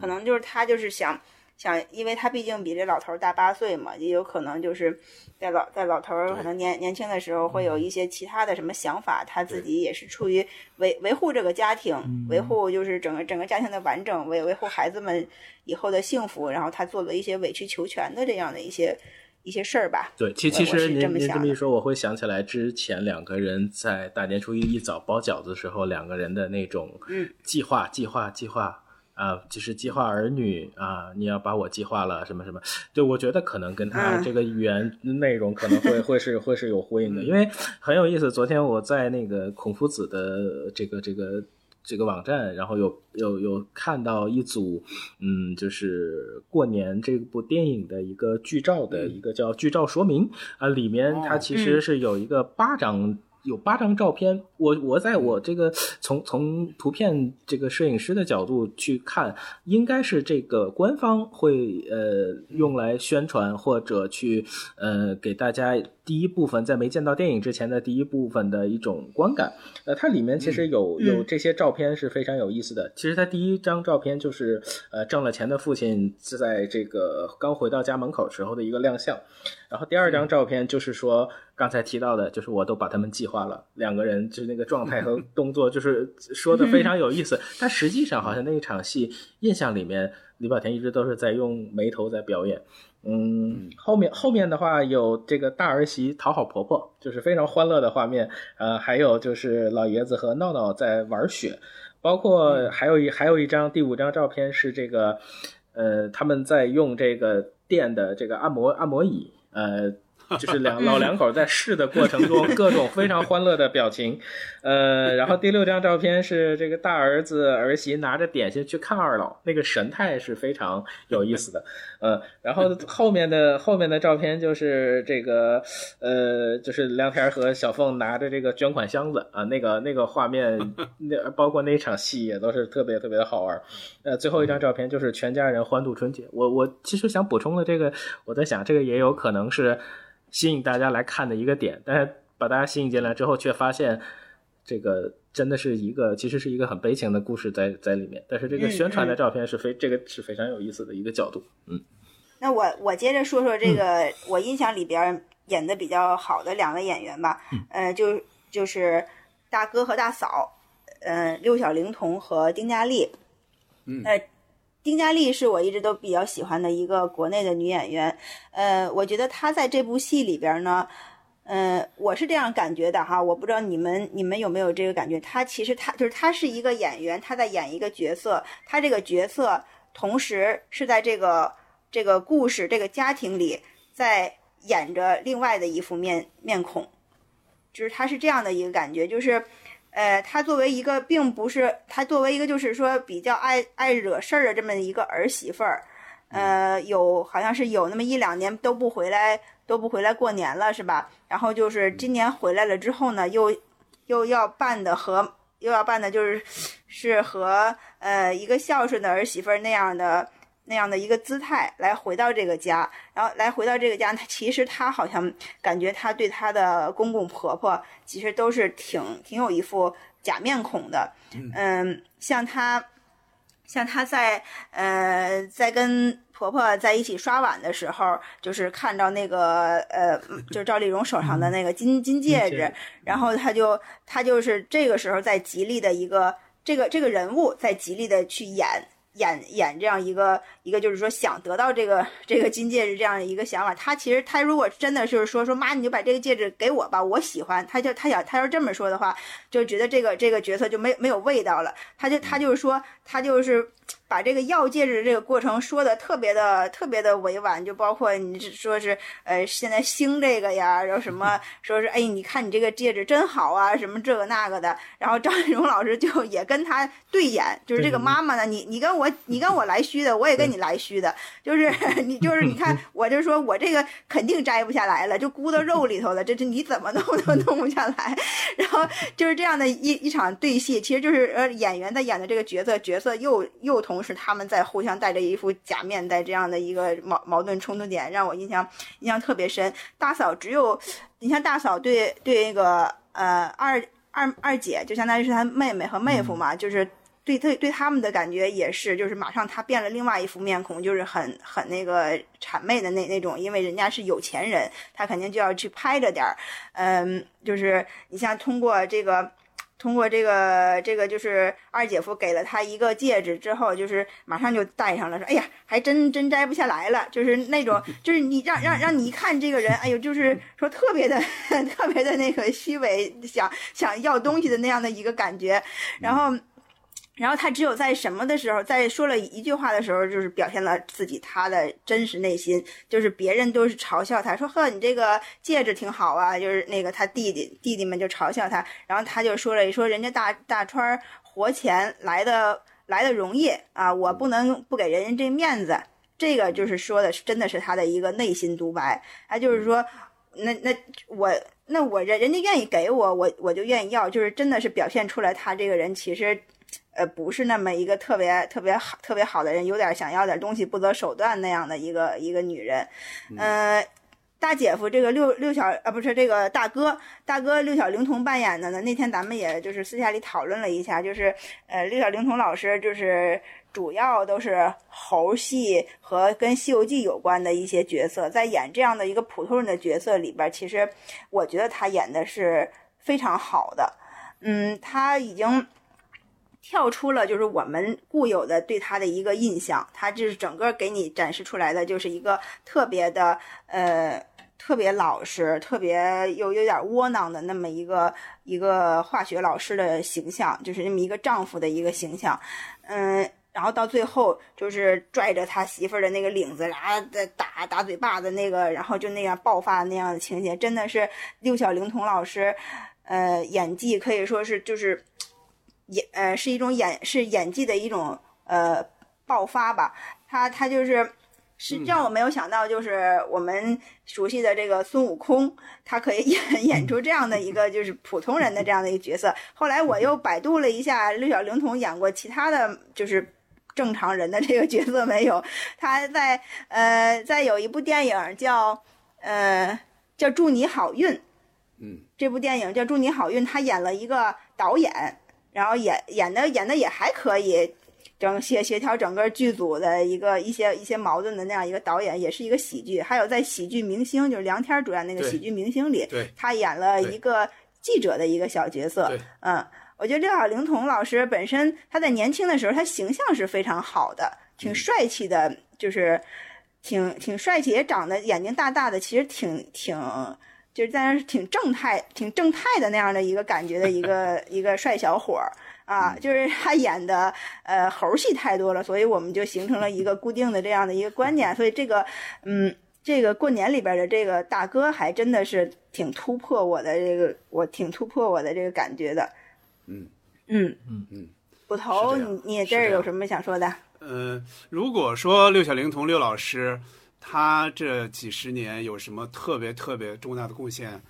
可能就是他就是想想，因为他毕竟比这老头大八岁嘛，也有可能就是在老在老头可能年年轻的时候会有一些其他的什么想法，他自己也是出于维维护这个家庭，维护就是整个整个家庭的完整，维维护孩子们以后的幸福，然后他做了一些委曲求全的这样的一些。一些事儿吧。对，其其实您您这么一说，我会想起来之前两个人在大年初一一早包饺子的时候，两个人的那种计划、计划、计划啊，就是计划儿女啊，你要把我计划了什么什么。对，我觉得可能跟他这个语言内容可能会会是会是有呼应的，因为很有意思。昨天我在那个孔夫子的这个这个。这个网站，然后有有有看到一组，嗯，就是过年这部电影的一个剧照的一个叫剧照说明啊，里面它其实是有一个八张。有八张照片，我我在我这个从从图片这个摄影师的角度去看，应该是这个官方会呃用来宣传或者去呃给大家第一部分在没见到电影之前的第一部分的一种观感。呃，它里面其实有有这些照片是非常有意思的。其实它第一张照片就是呃挣了钱的父亲是在这个刚回到家门口时候的一个亮相，然后第二张照片就是说。刚才提到的，就是我都把他们计划了，两个人就是那个状态和 动作，就是说的非常有意思。但实际上，好像那一场戏印象里面，李保田一直都是在用眉头在表演。嗯，后面后面的话有这个大儿媳讨好婆婆，就是非常欢乐的画面。呃，还有就是老爷子和闹闹在玩雪，包括还有一还有一张第五张照片是这个，呃，他们在用这个电的这个按摩按摩椅，呃。就是两老两口在试的过程中，各种非常欢乐的表情，呃，然后第六张照片是这个大儿子儿媳拿着点心去看二老，那个神态是非常有意思的，呃，然后后面的后面的照片就是这个，呃，就是梁天和小凤拿着这个捐款箱子啊，那个那个画面，那包括那场戏也都是特别特别的好玩，呃，最后一张照片就是全家人欢度春节。我我其实想补充的这个，我在想这个也有可能是。吸引大家来看的一个点，但是把大家吸引进来之后，却发现这个真的是一个，其实是一个很悲情的故事在在里面。但是这个宣传的照片是非这个是非常有意思的一个角度。嗯，那我我接着说说这个我印象里边演的比较好的两位演员吧。嗯，呃，就就是大哥和大嫂，呃，六小龄童和丁嘉丽。嗯。丁嘉丽是我一直都比较喜欢的一个国内的女演员，呃，我觉得她在这部戏里边呢，呃，我是这样感觉的哈，我不知道你们你们有没有这个感觉？她其实她就是她是一个演员，她在演一个角色，她这个角色同时是在这个这个故事这个家庭里在演着另外的一副面面孔，就是她是这样的一个感觉，就是呃，他作为一个并不是他作为一个就是说比较爱爱惹事儿的这么一个儿媳妇儿，呃，有好像是有那么一两年都不回来都不回来过年了，是吧？然后就是今年回来了之后呢，又又要办的和又要办的就是是和呃一个孝顺的儿媳妇儿那样的。那样的一个姿态来回到这个家，然后来回到这个家，他其实他好像感觉他对他的公公婆婆其实都是挺挺有一副假面孔的，嗯，像他，像他在呃在跟婆婆在一起刷碗的时候，就是看到那个呃，就是赵丽蓉手上的那个金金戒指，然后他就他就是这个时候在极力的一个这个这个人物在极力的去演。演演这样一个一个，就是说想得到这个这个金戒指这样的一个想法。他其实他如果真的就是说说妈，你就把这个戒指给我吧，我喜欢。他就他想他要这么说的话，就觉得这个这个角色就没没有味道了。他就他就是说他就是。把这个要戒指这个过程说的特别的特别的委婉，就包括你说是呃现在兴这个呀，然后什么 说是哎你看你这个戒指真好啊，什么这个那个的，然后张丽荣老师就也跟他对眼，就是这个妈妈呢，你你跟我你跟我来虚的，我也跟你来虚的，就是 你就是你看 我就说我这个肯定摘不下来了，就箍到肉里头了，这这你怎么弄都弄不下来，然后就是这样的一一场对戏，其实就是呃演员在演的这个角色角色又又同。是他们在互相戴着一副假面，带这样的一个矛矛盾冲突点，让我印象印象特别深。大嫂只有，你像大嫂对对那个呃二二二姐，就相当于是她妹妹和妹夫嘛，就是对对对他们的感觉也是，就是马上她变了另外一副面孔，就是很很那个谄媚的那那种，因为人家是有钱人，他肯定就要去拍着点儿，嗯，就是你像通过这个。通过这个，这个就是二姐夫给了他一个戒指之后，就是马上就戴上了，说：“哎呀，还真真摘不下来了。”就是那种，就是你让让让你一看这个人，哎呦，就是说特别的 特别的那个虚伪，想想要东西的那样的一个感觉，然后。然后他只有在什么的时候，在说了一句话的时候，就是表现了自己他的真实内心。就是别人都是嘲笑他，说：“呵，你这个戒指挺好啊。”就是那个他弟弟弟弟们就嘲笑他，然后他就说了说：“人家大大川活钱来的来的容易啊，我不能不给人家这面子。”这个就是说的是真的是他的一个内心独白。他就是说，那那我那我人人家愿意给我，我我就愿意要，就是真的是表现出来他这个人其实。呃，不是那么一个特别特别好、特别好的人，有点想要点东西不择手段那样的一个一个女人。嗯，大姐夫这个六六小啊，不是这个大哥，大哥六小龄童扮演的呢。那天咱们也就是私下里讨论了一下，就是呃，六小龄童老师就是主要都是猴戏和跟《西游记》有关的一些角色，在演这样的一个普通人的角色里边，其实我觉得他演的是非常好的。嗯，他已经。跳出了就是我们固有的对他的一个印象，他就是整个给你展示出来的就是一个特别的呃特别老实、特别又有点窝囊的那么一个一个化学老师的形象，就是那么一个丈夫的一个形象，嗯，然后到最后就是拽着他媳妇儿的那个领子，然后在打打嘴巴子那个，然后就那样爆发那样的情节，真的是六小龄童老师，呃，演技可以说是就是。演呃是一种演是演技的一种呃爆发吧，他他就是是让我没有想到，就是我们熟悉的这个孙悟空，他可以演演出这样的一个就是普通人的这样的一个角色。后来我又百度了一下，六小龄童演过其他的就是正常人的这个角色没有？他在呃在有一部电影叫呃叫祝你好运，嗯，这部电影叫祝你好运，他演了一个导演。然后演演的演的也还可以，整协协调整个剧组的一个一些一些矛盾的那样一个导演，也是一个喜剧。还有在《喜剧明星》就是梁天主演那个《喜剧明星》里，他演了一个记者的一个小角色。嗯，我觉得六小龄童老师本身他在年轻的时候，他形象是非常好的，挺帅气的，就是挺挺帅气，也长得眼睛大大的，其实挺挺。就是在那挺正太、挺正太的那样的一个感觉的一个 一个帅小伙儿啊，就是他演的呃猴戏太多了，所以我们就形成了一个固定的这样的一个观念。所以这个嗯，这个过年里边的这个大哥还真的是挺突破我的这个，我挺突破我的这个感觉的。嗯嗯嗯嗯。捕头，你你是这儿有什么想说的？呃，如果说六小龄童六老师，他这几十年有什么特别特别重大的贡献，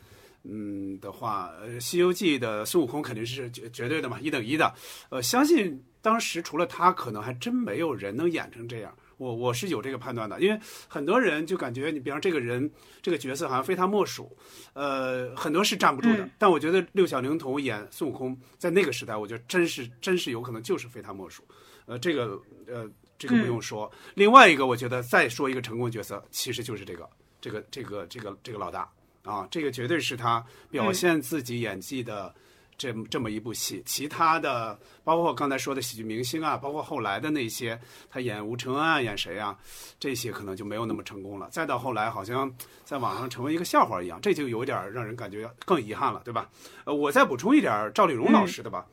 嗯的话，呃，《西游记》的孙悟空肯定是绝绝对的嘛，一等一的。呃，相信当时除了他，可能还真没有人能演成这样。我我是有这个判断的，因为很多人就感觉你，比方这个人这个角色好像非他莫属，呃，很多是站不住的。嗯但我觉得六小龄童演孙悟空，在那个时代，我觉得真是真是有可能就是非他莫属。呃，这个呃，这个不用说。另外一个，我觉得再说一个成功角色，其实就是这个这个这个这个这个老大啊，这个绝对是他表现自己演技的这么这么一部戏。其他的，包括刚才说的喜剧明星啊，包括后来的那些，他演吴承恩啊，演谁啊，这些可能就没有那么成功了。再到后来，好像在网上成为一个笑话一样，这就有点让人感觉更遗憾了，对吧？呃，我再补充一点赵丽蓉老师的吧。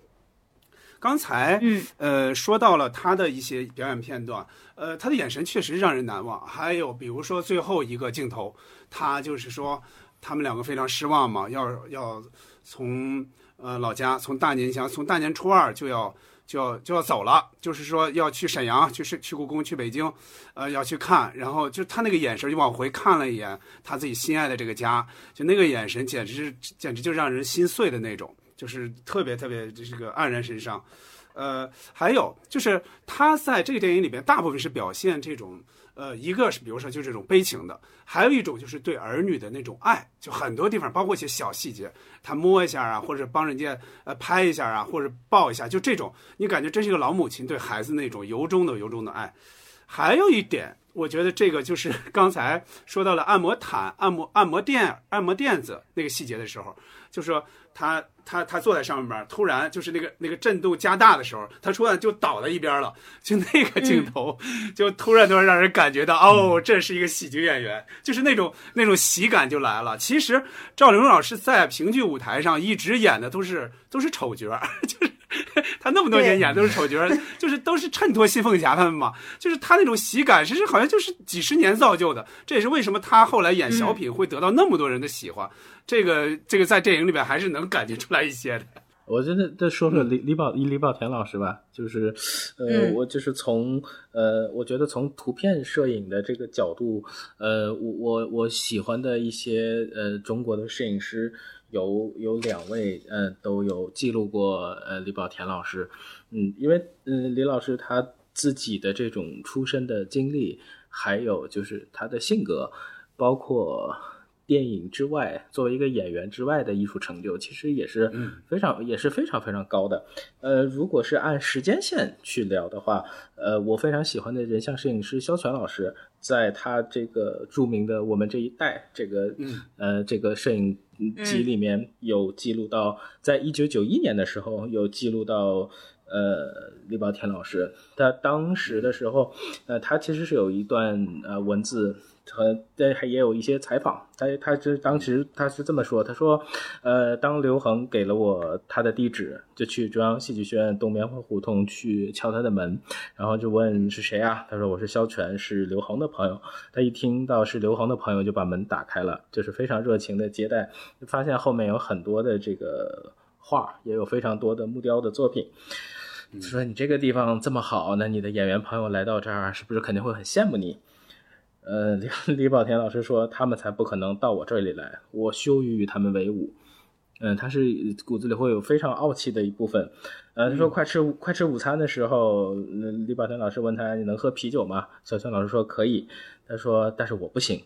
刚才嗯呃说到了他的一些表演片段，呃，他的眼神确实让人难忘。还有比如说最后一个镜头，他就是说他们两个非常失望嘛，要要从呃老家从大年乡从大年初二就要就要就要走了，就是说要去沈阳，去是去故宫，去北京，呃，要去看。然后就他那个眼神就往回看了一眼他自己心爱的这个家，就那个眼神简直是简直就让人心碎的那种。就是特别特别这个黯然神伤，呃，还有就是他在这个电影里边，大部分是表现这种，呃，一个是比如说就这种悲情的，还有一种就是对儿女的那种爱，就很多地方包括一些小细节，他摸一下啊，或者帮人家呃拍一下啊，或者抱一下，就这种，你感觉真是一个老母亲对孩子那种由衷的由衷的爱。还有一点，我觉得这个就是 刚才说到了按摩毯、按摩按摩垫、按摩垫子那个细节的时候，就是说他他他坐在上面，突然就是那个那个震动加大的时候，他突然就倒在一边了，就那个镜头，就突然突然让人感觉到，哦，这是一个喜剧演员，就是那种那种喜感就来了。其实赵丽蓉老师在评剧舞台上一直演的都是都是丑角，就是。他那么多年演都是丑角，就是都是衬托新凤霞他们嘛，就是他那种喜感，其实好像就是几十年造就的。这也是为什么他后来演小品会得到那么多人的喜欢。这个这个在电影里边还是能感觉出来一些的。我觉得再说说李李宝李宝田老师吧，就是，呃，嗯我就是从呃，我觉得从图片摄影的这个角度，呃，我我我喜欢的一些呃中国的摄影师有有两位，呃，都有记录过呃李宝田老师，嗯，因为嗯、呃、李老师他自己的这种出身的经历，还有就是他的性格，包括。电影之外，作为一个演员之外的艺术成就，其实也是非常、也是非常非常高的。呃，如果是按时间线去聊的话，呃，我非常喜欢的人像摄影师肖全老师，在他这个著名的《我们这一代》这个、呃这个摄影集里面有记录到，在一九九一年的时候有记录到。呃，李宝田老师，他当时的时候，呃，他其实是有一段呃文字和对，还也有一些采访。他他是当时他是这么说，他说，呃，当刘恒给了我他的地址，就去中央戏剧学院东棉花胡同去敲他的门，然后就问是谁啊？他说我是肖全，是刘恒的朋友。他一听到是刘恒的朋友，就把门打开了，就是非常热情的接待。发现后面有很多的这个画，也有非常多的木雕的作品。说你这个地方这么好，那你的演员朋友来到这儿，是不是肯定会很羡慕你？呃，李 李宝田老师说，他们才不可能到我这里来，我羞于与他们为伍。嗯，他是骨子里会有非常傲气的一部分。呃，他说快吃快吃午餐的时候，李保田老师问他你能喝啤酒吗？小轩老师说可以。他说但是我不行。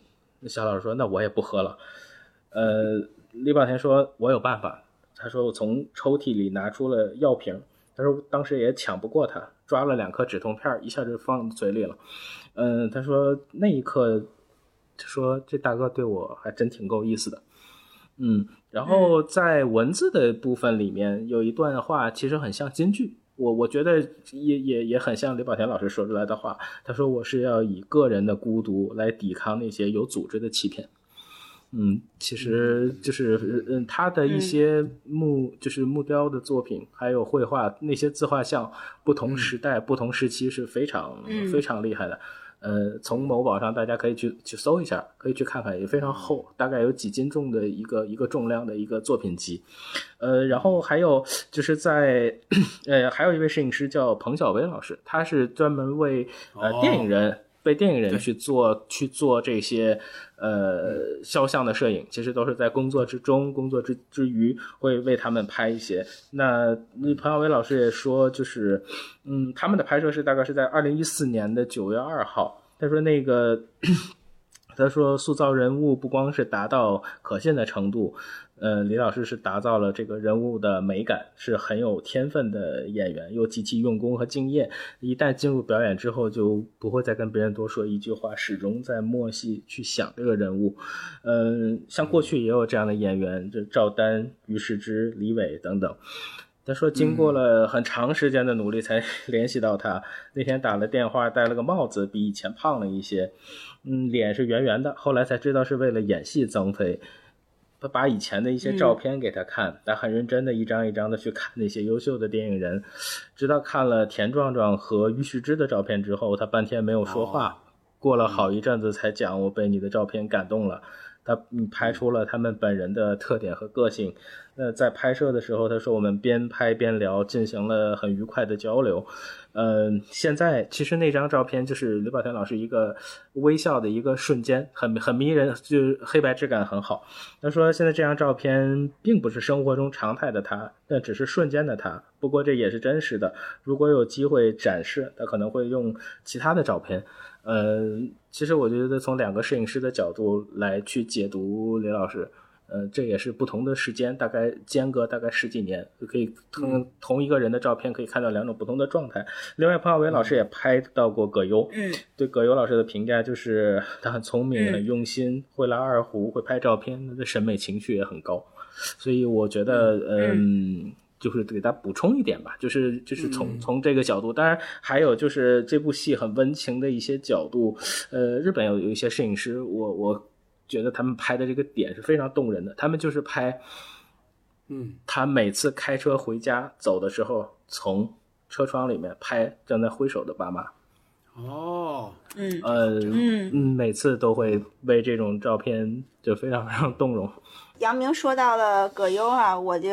小老师说那我也不喝了。呃，李保田说我有办法。他说我从抽屉里拿出了药瓶。他说当时也抢不过他，抓了两颗止痛片，一下就放嘴里了。嗯，他说那一刻，他说这大哥对我还真挺够意思的。嗯，然后在文字的部分里面有一段话，其实很像京剧。我我觉得也也也很像李保田老师说出来的话。他说我是要以个人的孤独来抵抗那些有组织的欺骗。嗯，其实就是嗯，他的一些木就是木雕的作品，还有绘画那些自画像，不同时代、不同时期是非常非常厉害的。呃，从某宝上大家可以去去搜一下，可以去看看，也非常厚，大概有几斤重的一个一个重量的一个作品集。呃，然后还有就是在呃，还有一位摄影师叫彭小薇老师，他是专门为呃电影人。为电影人去做去做这些呃肖像的摄影，其实都是在工作之中、工作之之余会为他们拍一些。那那彭小伟老师也说，就是嗯，他们的拍摄是大概是在二零一四年的九月二号。他说那个 他说塑造人物不光是达到可信的程度。呃，李老师是打造了这个人物的美感，是很有天分的演员，又极其用功和敬业。一旦进入表演之后，就不会再跟别人多说一句话，始终在默戏去想这个人物。嗯，像过去也有这样的演员，就赵丹、于世之、李伟等等。他说，经过了很长时间的努力才 联系到他。那天打了电话，戴了个帽子，比以前胖了一些，嗯，脸是圆圆的。后来才知道是为了演戏增肥。他把以前的一些照片给他看，他很认真的一张一张的去看那些优秀的电影人，直到看了田壮壮和于旭之的照片之后，他半天没有说话，过了好一阵子才讲：“我被你的照片感动了。”他拍出了他们本人的特点和个性。那在拍摄的时候，他说我们边拍边聊，进行了很愉快的交流。嗯，现在其实那张照片就是刘宝田老师一个微笑的一个瞬间，很很迷人，就是黑白质感很好。他说现在这张照片并不是生活中常态的他，那只是瞬间的他。不过这也是真实的。如果有机会展示，他可能会用其他的照片。嗯，其实我觉得从两个摄影师的角度来去解读李老师，呃，这也是不同的时间，大概间隔大概十几年，就可以同同一个人的照片可以看到两种不同的状态。另外，彭小伟老师也拍到过葛优，嗯，对葛优老师的评价就是他很聪明、很用心，会拉二胡，会拍照片，他的审美情趣也很高，所以我觉得，嗯。就是给他补充一点吧，就是就是从从这个角度，当然还有就是这部戏很温情的一些角度，呃，日本有有一些摄影师，我我觉得他们拍的这个点是非常动人的，他们就是拍，嗯，他每次开车回家走的时候，从车窗里面拍正在挥手的爸妈，哦，嗯呃嗯。嗯，每次都会为这种照片就非常非常动容。杨明说到了葛优啊，我就，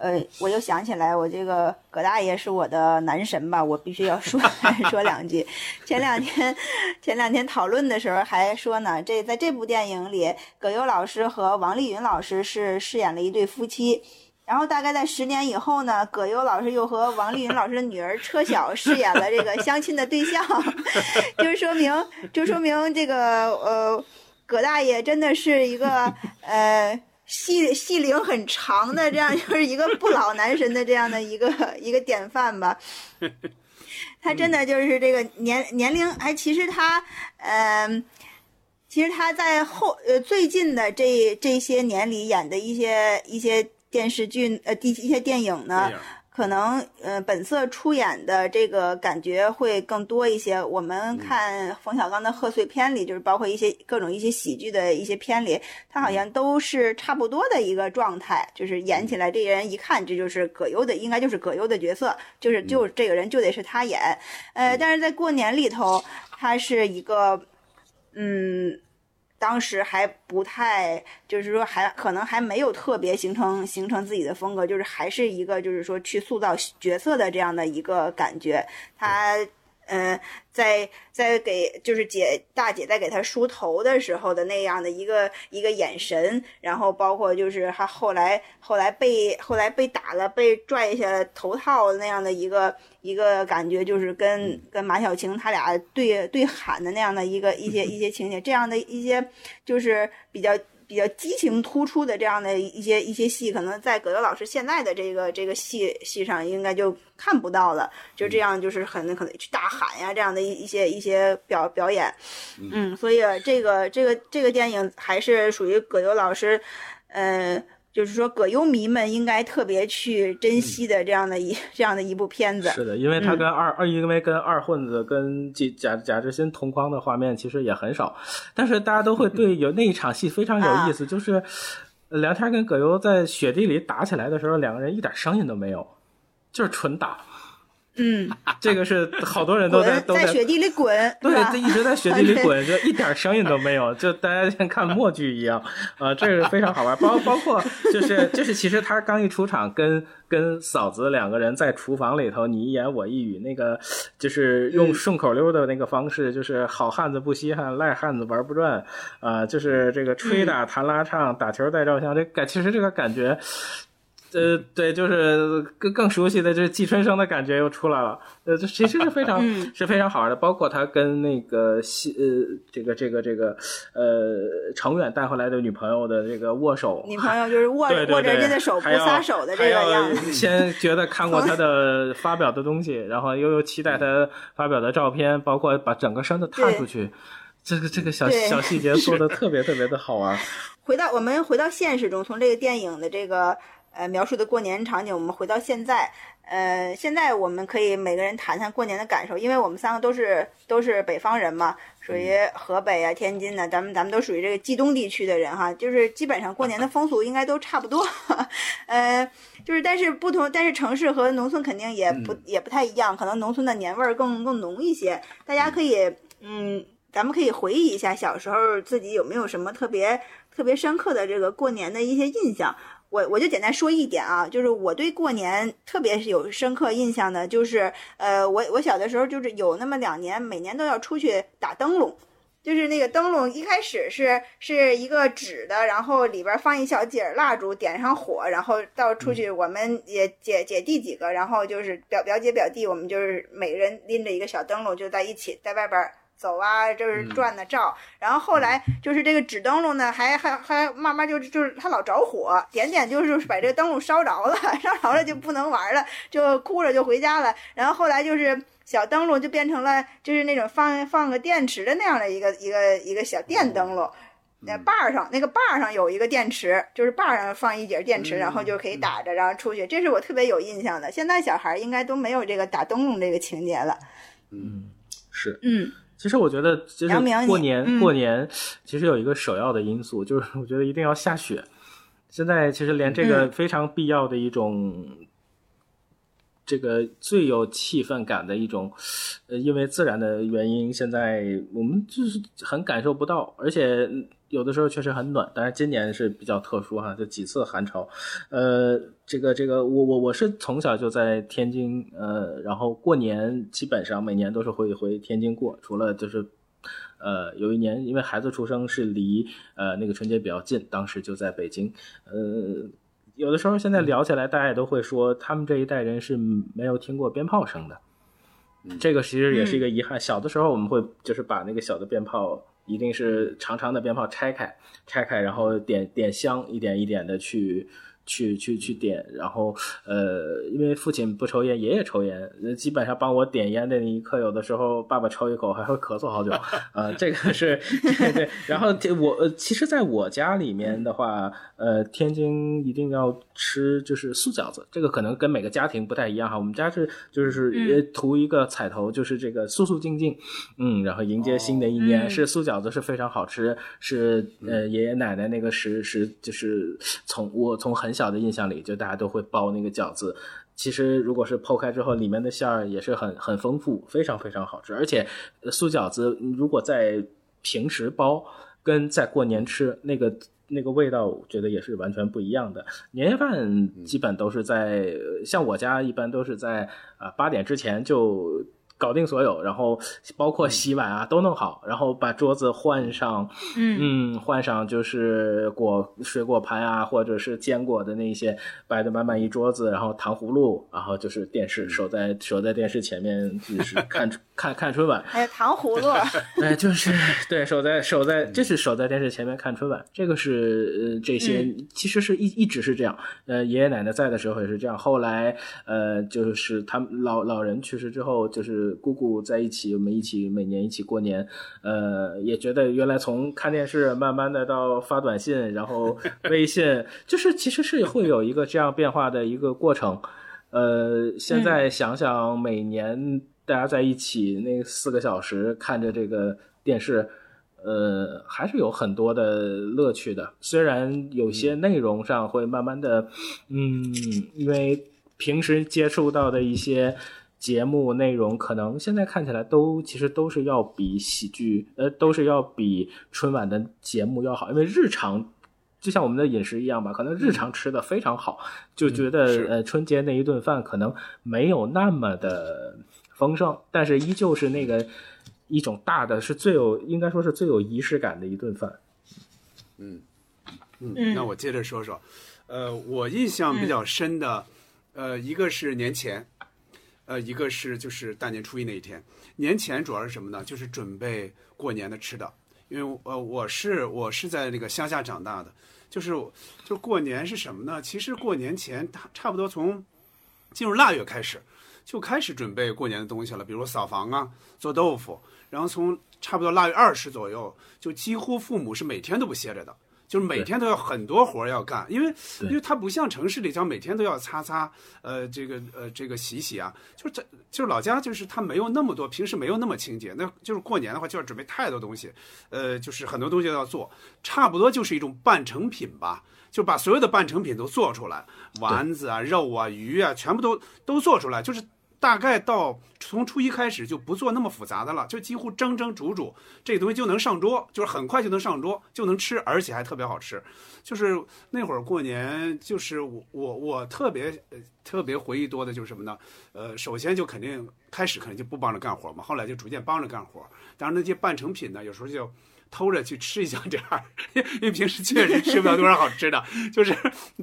呃，我又想起来，我这个葛大爷是我的男神吧，我必须要说 说两句。前两天，前两天讨论的时候还说呢，这在这部电影里，葛优老师和王丽云老师是饰演了一对夫妻。然后大概在十年以后呢，葛优老师又和王丽云老师的女儿车晓饰演了这个相亲的对象，就说明，就说明这个呃，葛大爷真的是一个呃。戏戏龄很长的，这样 就是一个不老男神的这样的一个一个典范吧。他真的就是这个年年龄，哎，其实他，嗯，其实他在后呃最近的这这些年里演的一些一些电视剧呃第一些电影呢。可能呃，本色出演的这个感觉会更多一些。我们看冯小刚的贺岁片里，就是包括一些各种一些喜剧的一些片里，他好像都是差不多的一个状态，就是演起来这人一看这就是葛优的，应该就是葛优的角色，就是就这个人就得是他演。呃，但是在过年里头，他是一个嗯。当时还不太，就是说还可能还没有特别形成形成自己的风格，就是还是一个就是说去塑造角色的这样的一个感觉，他。在在给就是姐大姐在给他梳头的时候的那样的一个一个眼神，然后包括就是他后来后来被后来被打了被拽下头套那样的一个一个感觉，就是跟跟马小晴他俩对对喊的那样的一个一些一些情节，这样的一些就是比较。比较激情突出的这样的一些一些戏，可能在葛优老师现在的这个这个戏戏上应该就看不到了。就这样，就是很可能去大喊呀，这样的一一些一些表表演。嗯，所以这个这个这个电影还是属于葛优老师，嗯。就是说，葛优迷们应该特别去珍惜的这样的一这样的一部片子。是的，因为他跟二二，因为跟二混子跟贾贾贾志新同框的画面其实也很少，但是大家都会对有 那一场戏非常有意思，就是梁天跟葛优在雪地里打起来的时候，两个人一点声音都没有，就是纯打。嗯，这个是好多人都在都在雪地里滚，对是吧，这一直在雪地里滚，就一点声音都没有，就大家像看默剧一样，啊、这个非常好玩。包包括就是就是，其实他刚一出场，跟跟嫂子两个人在厨房里头你一言我一语，那个就是用顺口溜的那个方式，就是好汉子不稀罕，赖汉子玩不转，啊、就是这个吹打弹拉唱，打球带照相，这感其实这个感觉。呃，对，就是更更熟悉的，就是季春生的感觉又出来了。呃，这其实是非常、嗯是非常好玩的，包括他跟那个西呃这个这个这个呃程远带回来的女朋友的这个握手，女朋友就是握 握着人家的手不撒手的这个样子，先觉得看过他的发表的东西，然后又又期待他发表的照片，包括把整个身子探出去，这个这个小小细节做的特别特别的好玩。回到我们回到现实中，从这个电影的这个呃描述的过年场景，我们回到现在，呃，现在我们可以每个人谈谈过年的感受，因为我们三个都是都是北方人嘛，属于河北啊、天津的、咱们咱们都属于这个冀东地区的人哈，就是基本上过年的风俗应该都差不多，呃，就是但是不同，但是城市和农村肯定也不、也不太一样，可能农村的年味儿更更浓一些，大家可以嗯。咱们可以回忆一下小时候自己有没有什么特别特别深刻的这个过年的一些印象。我我就简单说一点啊，就是我对过年特别是有深刻印象的，就是呃，我我小的时候就是有那么两年，每年都要出去打灯笼。就是那个灯笼一开始是是一个纸的，然后里边放一小节儿蜡烛，点上火，然后到出去，我们也姐姐弟几个，然后就是表表姐表弟，我们就是每人拎着一个小灯笼，就在一起在外边儿走啊，就是转的照。然后后来就是这个纸灯笼呢，还还还慢慢就就是它老着火，点点就是把这个灯笼烧着了，烧着了就不能玩了，就哭着就回家了。然后后来就是小灯笼就变成了就是那种放放个电池的那样的一个一个一个小电灯笼。那把儿上那个把儿上有一个电池，就是把儿上放一节电池，然后就可以打着，然后出去。这是我特别有印象的。现在小孩儿应该都没有这个打灯笼这个情节了。嗯是，嗯其实我觉得，就是过年、嗯过年，其实有一个首要的因素，就是我觉得一定要下雪。现在其实连这个嗯非常必要的一种，这个最有气氛感的一种，呃，因为自然的原因，现在我们就是很感受不到，而且有的时候确实很暖。但是今年是比较特殊哈，就几次寒潮，呃，这个这个，我我我是从小就在天津，呃，然后过年基本上每年都是会回天津过，除了就是，呃，有一年因为孩子出生是离呃那个春节比较近，当时就在北京，呃，有的时候现在聊起来，大家也都会说他们这一代人是没有听过鞭炮声的，这个其实也是一个遗憾。小的时候我们会就是把那个小的鞭炮。一定是长长的鞭炮拆开，拆开，然后点点香，一点一点的去去去去点，然后呃，因为父亲不抽烟，爷爷抽烟，呃基本上帮我点烟的那一刻，有的时候爸爸抽一口还会咳嗽好久，呃，这个是 对对。然后这我呃，其实在我家里面的话，呃，天津一定要吃就是素饺子，这个可能跟每个家庭不太一样哈。我们家是就是也图一个彩头，就是这个素素静静，嗯，然后迎接新的一年，嗯是素饺子是非常好吃，是呃爷爷奶奶那个时时就是从我从很小的印象里，就大家都会包那个饺子。其实如果是剖开之后，里面的馅儿也是很很丰富，非常非常好吃。而且呃素饺子如果在平时包，跟在过年吃那个。那个味道，我觉得也是完全不一样的。年夜饭基本都是在，呃像我家一般都是在啊八点之前就搞定所有，然后包括洗碗啊都弄好，然后把桌子换上，嗯。嗯，换上就是果水果盘啊，或者是坚果的那些，摆的满满一桌子，然后糖葫芦，然后就是电视，守在守在电视前面就是看看看春晚，还有糖葫芦，哎，就是对，守在守在，这是守在电视前面看春晚，这个是呃这些、其实是一一直是这样，呃爷爷奶奶在的时候也是这样，后来呃就是他们老老人去世之后，就是姑姑在一起，我们一起每年一起过年，呃也觉得原来从看电视慢慢的到发短信，然后 微信，就是其实是会有一个这样变化的一个过程。呃，现在想想，每年大家在一起那四个小时看着这个电视，呃，还是有很多的乐趣的。虽然有些内容上会慢慢的，嗯，因为平时接触到的一些节目内容，可能现在看起来都其实都是要比喜剧，呃，都是要比春晚的节目要好，因为日常。就像我们的饮食一样吧，可能日常吃的非常好，就觉得呃春节那一顿饭可能没有那么的丰盛，但是依旧是那个一种大的，是最有应该说是最有仪式感的一顿饭。嗯嗯，那我接着说说，呃，我印象比较深的，呃，一个是年前，呃，一个是就是大年初一那一天。年前主要是什么呢？就是准备过年的吃的，因为呃我是我是在那个乡下长大的。就是就过年是什么呢？其实过年前，差差不多从进入腊月开始，就开始准备过年的东西了，比如扫房啊、做豆腐。然后从差不多腊月二十左右，就几乎父母是每天都不歇着的。就是每天都要很多活要干，因为因为它不像城市里，像每天都要擦擦，呃，这个呃这个洗洗啊，就是这就是老家就是它没有那么多，平时没有那么清洁，那就是过年的话就要准备太多东西，呃，就是很多东西都要做，差不多就是一种半成品吧，就把所有的半成品都做出来，丸子啊、肉啊、鱼啊，全部都都做出来，就是。大概到从初一开始就不做那么复杂的了，就几乎蒸蒸煮煮，这东西就能上桌，就是很快就能上桌，就能吃，而且还特别好吃。就是那会儿过年，就是我我我特别特别回忆多的就是什么呢？呃，首先就肯定开始肯定就不帮着干活嘛，后来就逐渐帮着干活。当然那些半成品呢，有时候就。偷着去吃一小点儿，因为平时确实吃不了多少好吃的，就是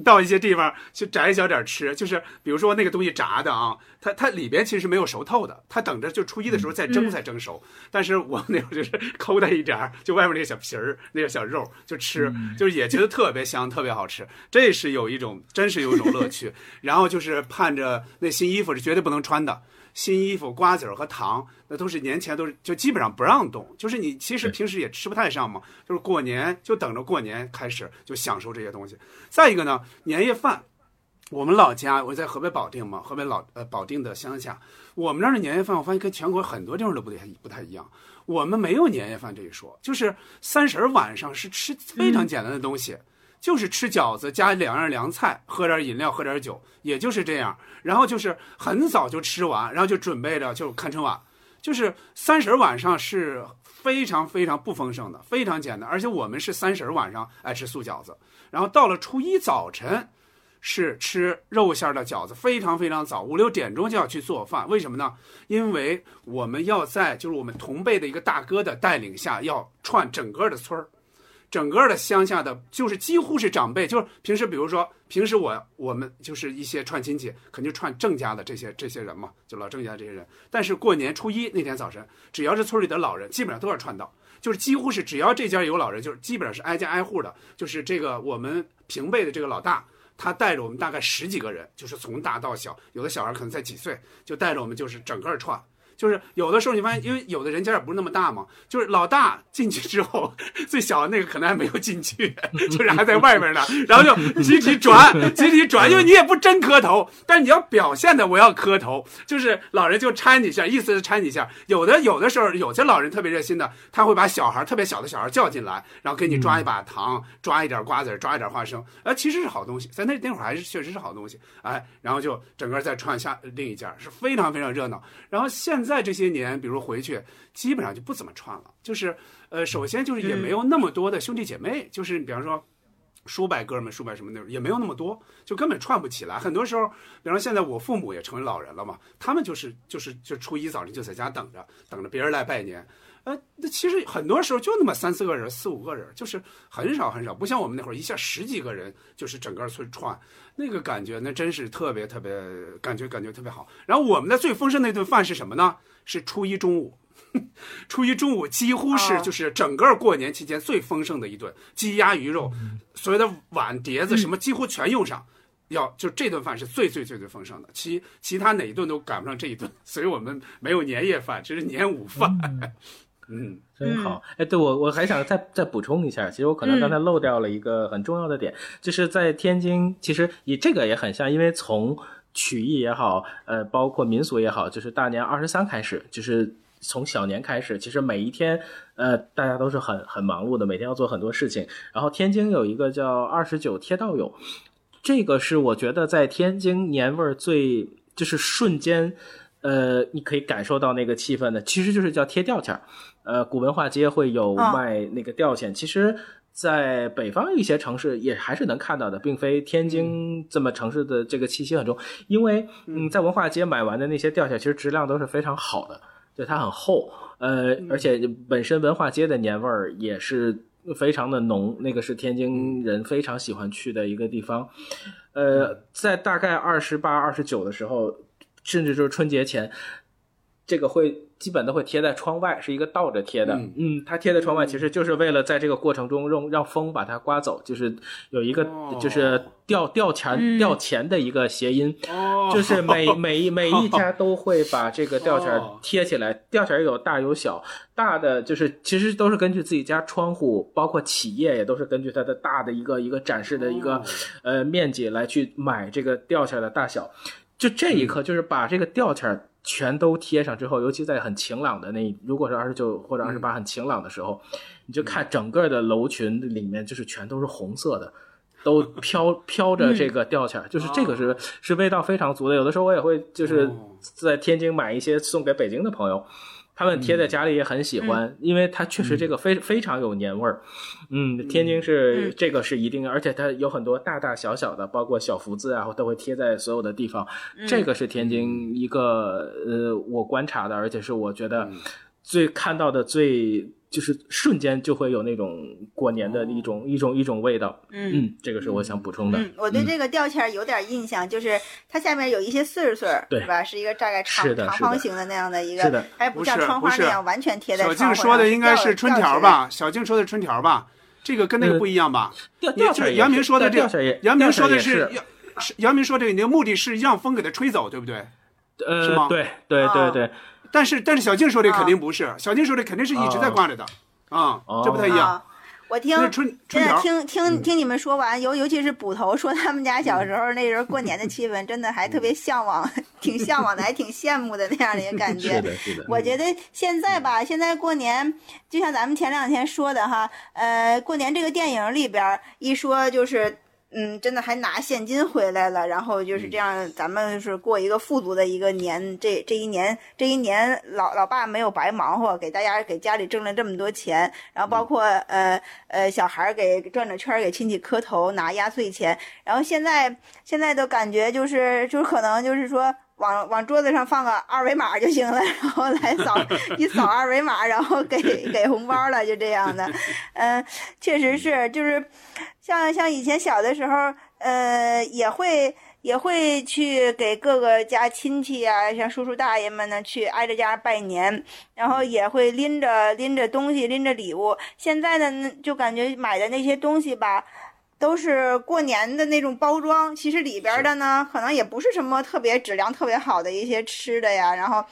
到一些地方去摘一小点儿吃。就是比如说那个东西炸的啊，它它里边其实是没有熟透的，它等着就初一的时候再蒸再蒸熟。但是我那会儿就是抠它一点儿，就外面那个小皮儿、那个小肉就吃，就是也觉得特别香、特别好吃。这是有一种，真是有一种乐趣。然后就是盼着那新衣服是绝对不能穿的。新衣服、瓜子儿和糖，那都是年前都是就基本上不让动。就是你其实平时也吃不太上嘛，就是过年就等着过年开始就享受这些东西。再一个呢，年夜饭，我们老家我在河北保定嘛，河北老呃保定的乡下，我们那儿的年夜饭我发现跟全国很多地方都不太不太一样。我们没有年夜饭这一说，就是三十晚上是吃非常简单的东西。就是吃饺子加两样凉菜，喝点饮料，喝点酒，也就是这样。然后就是很早就吃完，然后就准备着就看春晚。就是三十晚上是非常非常不丰盛的，非常简单。而且我们是三十晚上爱吃素饺子，然后到了初一早晨是吃肉馅的饺子，非常非常早，五六点钟就要去做饭。为什么呢？因为我们要在就是我们同辈的一个大哥的带领下，要串整个的村儿。整个的乡下的，就是几乎是长辈，就是平时，比如说平时我我们就是一些串亲戚，肯定串郑家的这些这些人嘛，就老郑家这些人。但是过年初一那天早晨，只要是村里的老人，基本上都要串到，就是几乎是只要这家有老人，就是基本上是挨家挨户的，就是这个我们平辈的这个老大，他带着我们大概十几个人，就是从大到小，有的小孩可能才几岁，就带着我们就是整个串。就是有的时候你发现，因为有的人家也不是那么大嘛，就是老大进去之后，最小的那个可能还没有进去，就是还在外面呢，然后就集体转，集体转，因为你也不真磕头，但你要表现的我要磕头，就是老人就搀你一下，意思是搀你一下。有的有的时候有些老人特别热心的，他会把小孩特别小的小孩叫进来，然后给你抓一把糖，抓一点瓜子，抓一点花生，呃，其实是好东西，在那那会儿还是确实是好东西，哎，然后就整个再串下另一家，是非常非常热闹。然后现在这些年，比如回去，基本上就不怎么串了。就是，呃，首先就是也没有那么多的兄弟姐妹，就是比方说，叔伯哥们、叔伯什么那种也没有那么多，就根本串不起来。很多时候，比方现在我父母也成为老人了嘛，他们就是就是就初一早晨就在家等着，等着别人来拜年。呃，那其实很多时候就那么三四个人、四五个人，就是很少很少，不像我们那会儿一下十几个人，就是整个村串，那个感觉那真是特别特别，感觉感觉特别好。然后我们的最丰盛那顿饭是什么呢？是初一中午，初一中午几乎是就是整个过年期间最丰盛的一顿，鸡鸭鱼肉，所有的碗碟子什么几乎全用上，要就这顿饭是最最最最丰盛的，其其他哪一顿都赶不上这一顿，所以我们没有年夜饭，只是年午饭。嗯，真好。哎，对我我还想再再补充一下，其实我可能刚才漏掉了一个很重要的点，就是在天津，其实以这个也很像，因为从曲艺也好，呃，包括民俗也好，就是大年二十三开始，就是从小年开始，其实每一天，呃，大家都是很很忙碌的，每天要做很多事情。然后天津有一个叫二十九贴道友，这个是我觉得在天津年味儿最就是瞬间。呃，你可以感受到那个气氛的，其实就是叫贴吊钱儿。呃，古文化街会有哦卖那个吊钱，其实。在北方一些城市也还是能看到的，并非天津这么城市的这个气息很重。因为嗯，在文化街买完的那些吊钱，其实质量都是非常好的，就它很厚，呃，而且本身文化街的年味儿也是非常的浓，那个是天津人非常喜欢去的一个地方。呃，在大概二十八、二十九的时候，甚至就是春节前，这个会基本都会贴在窗外，是一个倒着贴的。嗯它贴在窗外其实就是为了在这个过程中让让风把它刮走，就是有一个哦就是掉掉钱、嗯掉钱的一个谐音。哦，就是每 每一每一家都会把这个吊钱贴起来，吊钱儿有大有小，大的就是其实都是根据自己家窗户，包括企业也都是根据它的大的一个一个展示的一个、哦呃面积来去买这个吊钱儿的大小。就这一刻，就是把这个吊钱儿全都贴上之后，尤其在很晴朗的那，如果是二十九或者二十八很晴朗的时候，你就看整个的楼群里面就是全都是红色的。都飘 飘着这个吊钱儿，就是这个是是味道非常足的。有的时候我也会就是哦在天津买一些送给北京的朋友，他们贴在家里也很喜欢，因为它确实这个非非常有年味儿。嗯，天津是嗯。这个是一定，而且它有很多大大小小的，包括小福字啊，都会贴在所有的地方。这个是天津一个呃，我观察的，而且是我觉得最看到的最。就是瞬间就会有那种过年的一种、一种一种味道，嗯嗯，这个是我想补充的。嗯，我对这个吊签儿有点印象，就是它下面有一些穗儿穗儿，对是吧？是一个大概长是的是的长方形的那样的一个，是的还不像窗花那样完全贴在小。静说的应该是春条？吧？小静说的春条吧？这个跟那个不一样吧？吊你就是吊钱儿杨明说的这个，杨明说的是杨明说这个，你的目的是让风给它吹走，对不对？是呃吗，对对啊对对，但是但是小静说的啊肯定不是，小静手里肯定是一直在挂着的啊，这不太一样。啊，我听春真的听听听你们说完，尤尤其是捕头说他们家小时候那时候过年的气氛，真的还特别向往，挺向往的，还挺羡慕的那样的一个感觉是。的，是的。我觉得现在吧，现在过年就像咱们前两天说的哈，呃，过年这个电影里边一说就是。嗯，真的还拿现金回来了，然后就是这样，咱们是过一个富足的一个年。这这一年，这一年老老爸没有白忙活，给大家给家里挣了这么多钱，然后包括呃呃小孩儿给转着圈儿给亲戚磕头拿压岁钱，然后现在现在都感觉就是就是可能就是说往往桌子上放个二维码就行了，然后来扫一扫二维码，然后给给红包了，就这样的。嗯、确实是，就是像像以前小的时候，呃，也会。也会去给各个家亲戚啊，像叔叔大爷们呢，去挨着家拜年，然后也会拎着拎着东西，拎着礼物。现在呢，就感觉买的那些东西吧，都是过年的那种包装，其实里边儿的呢，可能也不是什么特别质量特别好的一些吃的呀。然后，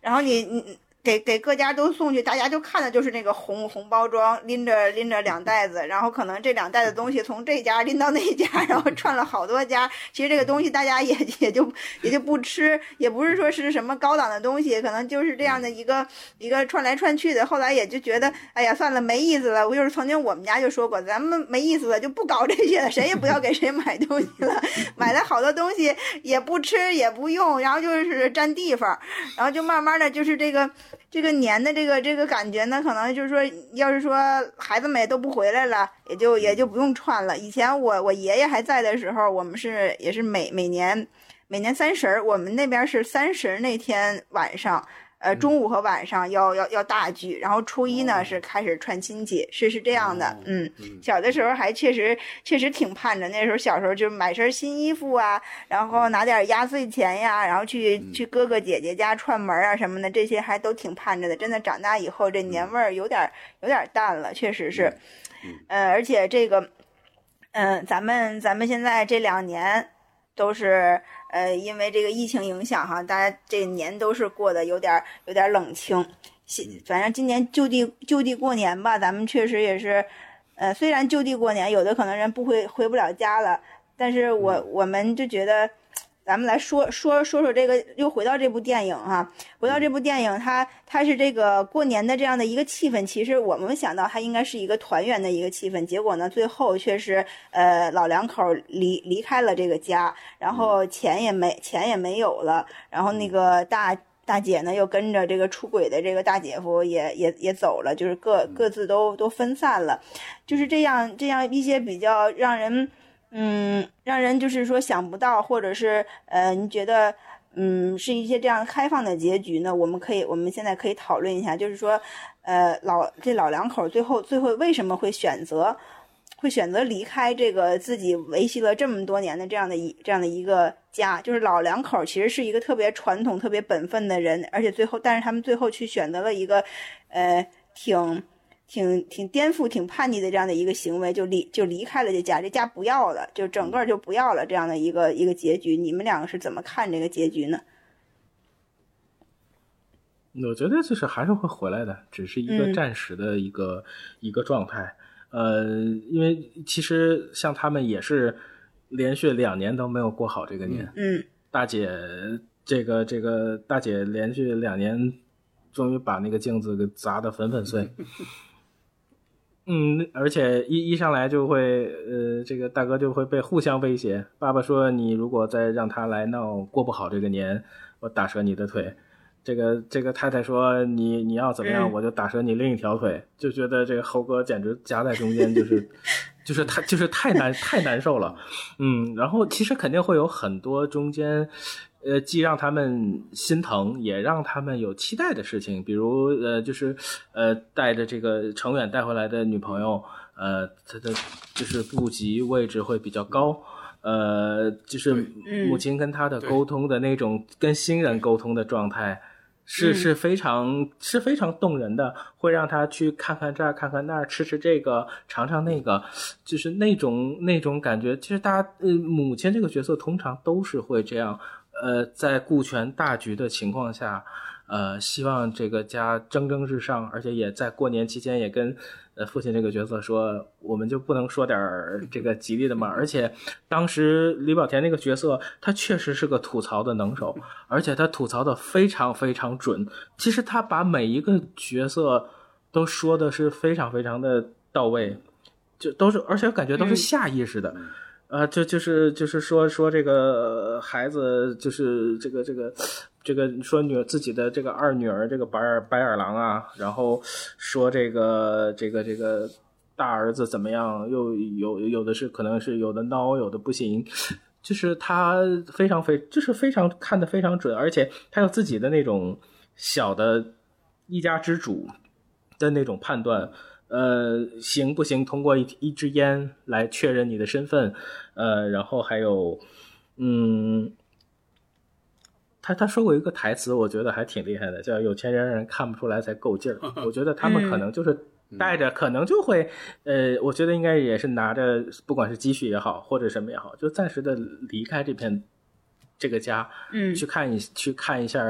然后你你给给各家都送去，大家就看的就是那个红红包装，拎着拎着两袋子，然后可能这两袋子东西从这家拎到那家，然后串了好多家。其实这个东西大家也也就也就不吃，也不是说是什么高档的东西，可能就是这样的一个一个串来串去的。后来也就觉得，哎呀，算了，没意思了。我就是曾经我们家就说过，咱们没意思了，就不搞这些了，谁也不要给谁买东西了。买了好多东西也不吃也不用，然后就是占地方，然后就慢慢的就是这个这个年的这个这个感觉呢，可能就是说，要是说孩子们也都不回来了，也就也就不用串了。以前我我爷爷还在的时候，我们是也是每每年每年三十儿，我们那边是三十那天晚上。呃，中午和晚上要要要大聚，然后初一呢是开始串亲戚，是是这样的，嗯，小的时候还确实确实挺盼着，那时候小时候就买身新衣服啊，然后拿点压岁钱呀，然后去去哥哥姐姐家串门啊什么的，这些还都挺盼着的。真的长大以后，这年味儿有点有点淡了，确实是，嗯，而且这个，嗯、咱们咱们现在这两年都是呃，因为这个疫情影响哈，大家这年都是过得有点儿有点儿冷清。现反正今年就地就地过年吧，咱们确实也是，呃，虽然就地过年，有的可能人不回回不了家了，但是我我们就觉得，咱们来说说说说这个，又回到这部电影哈，回到这部电影，它它是这个过年的这样的一个气氛。其实我们想到它应该是一个团圆的一个气氛，结果呢，最后却是呃老两口离离开了这个家，然后钱也没钱也没有了，然后那个大大姐呢又跟着这个出轨的这个大姐夫也也也走了，就是各各自都都分散了，就是这样这样一些比较让人。嗯，让人就是说想不到，或者是呃，你觉得嗯是一些这样开放的结局呢？我们可以，我们现在可以讨论一下，就是说，呃，老这老两口最后最后为什么会选择会选择离开这个自己维系了这么多年的这样的一这样的一个家？就是老两口其实是一个特别传统、特别本分的人，而且最后，但是他们最后去选择了一个呃挺。挺挺颠覆、挺叛逆的这样的一个行为，就离就离开了这家，这家不要了，就整个就不要了这样的一个一个结局。你们两个是怎么看这个结局呢？我觉得就是还是会回来的，只是一个暂时的一个一个状态。呃，因为其实像他们也是连续两年都没有过好这个年。嗯，大姐，这个这个大姐连续两年终于把那个镜子给砸得粉粉碎。嗯，而且一一上来就会，呃，这个大哥就会被互相威胁。爸爸说：“你如果再让他来闹，过不好这个年，我打折你的腿。”这个这个太太说：“你你要怎么样，我就打折你另一条腿。”就觉得这个猴哥简直夹在中间，就是就是太就是太难太难受了。嗯，然后其实肯定会有很多中间。呃，既让他们心疼，也让他们有期待的事情，比如呃，就是呃，带着这个程远带回来的女朋友，呃，他的就是部级位置会比较高，呃，就是母亲跟他的沟通的那种跟新人沟通的状态，是是非常是非常动人的，会让他去看看这儿，看看那儿，吃吃这个，尝尝那个，就是那种那种感觉。其实大家，呃，母亲这个角色通常都是会这样。呃，在顾全大局的情况下，呃，希望这个家蒸蒸日上，而且也在过年期间也跟呃父亲这个角色说，我们就不能说点这个吉利的吗？而且当时李保田那个角色，他确实是个吐槽的能手，而且他吐槽的非常非常准。其实他把每一个角色都说的是非常非常的到位，就都是，而且感觉都是下意识的。呃，就就是就是说说这个孩子，就是这个这个这个说女自己的这个二女儿这个白眼白眼狼啊，然后说这个这个这个大儿子怎么样，又有有的是可能是有的孬，有的不行，就是他非常非就是非常看的非常准，而且他有自己的那种小的一家之主的那种判断。呃，行不行？通过一一支烟来确认你的身份，呃，然后还有，嗯，他他说过一个台词，我觉得还挺厉害的，叫“有钱人人看不出来才够劲儿 ”。我觉得他们可能就是带着，可能就会，呃，我觉得应该也是拿着，不管是积蓄也好，或者什么也好，就暂时的离开这片这个家，嗯，去看一去看一下。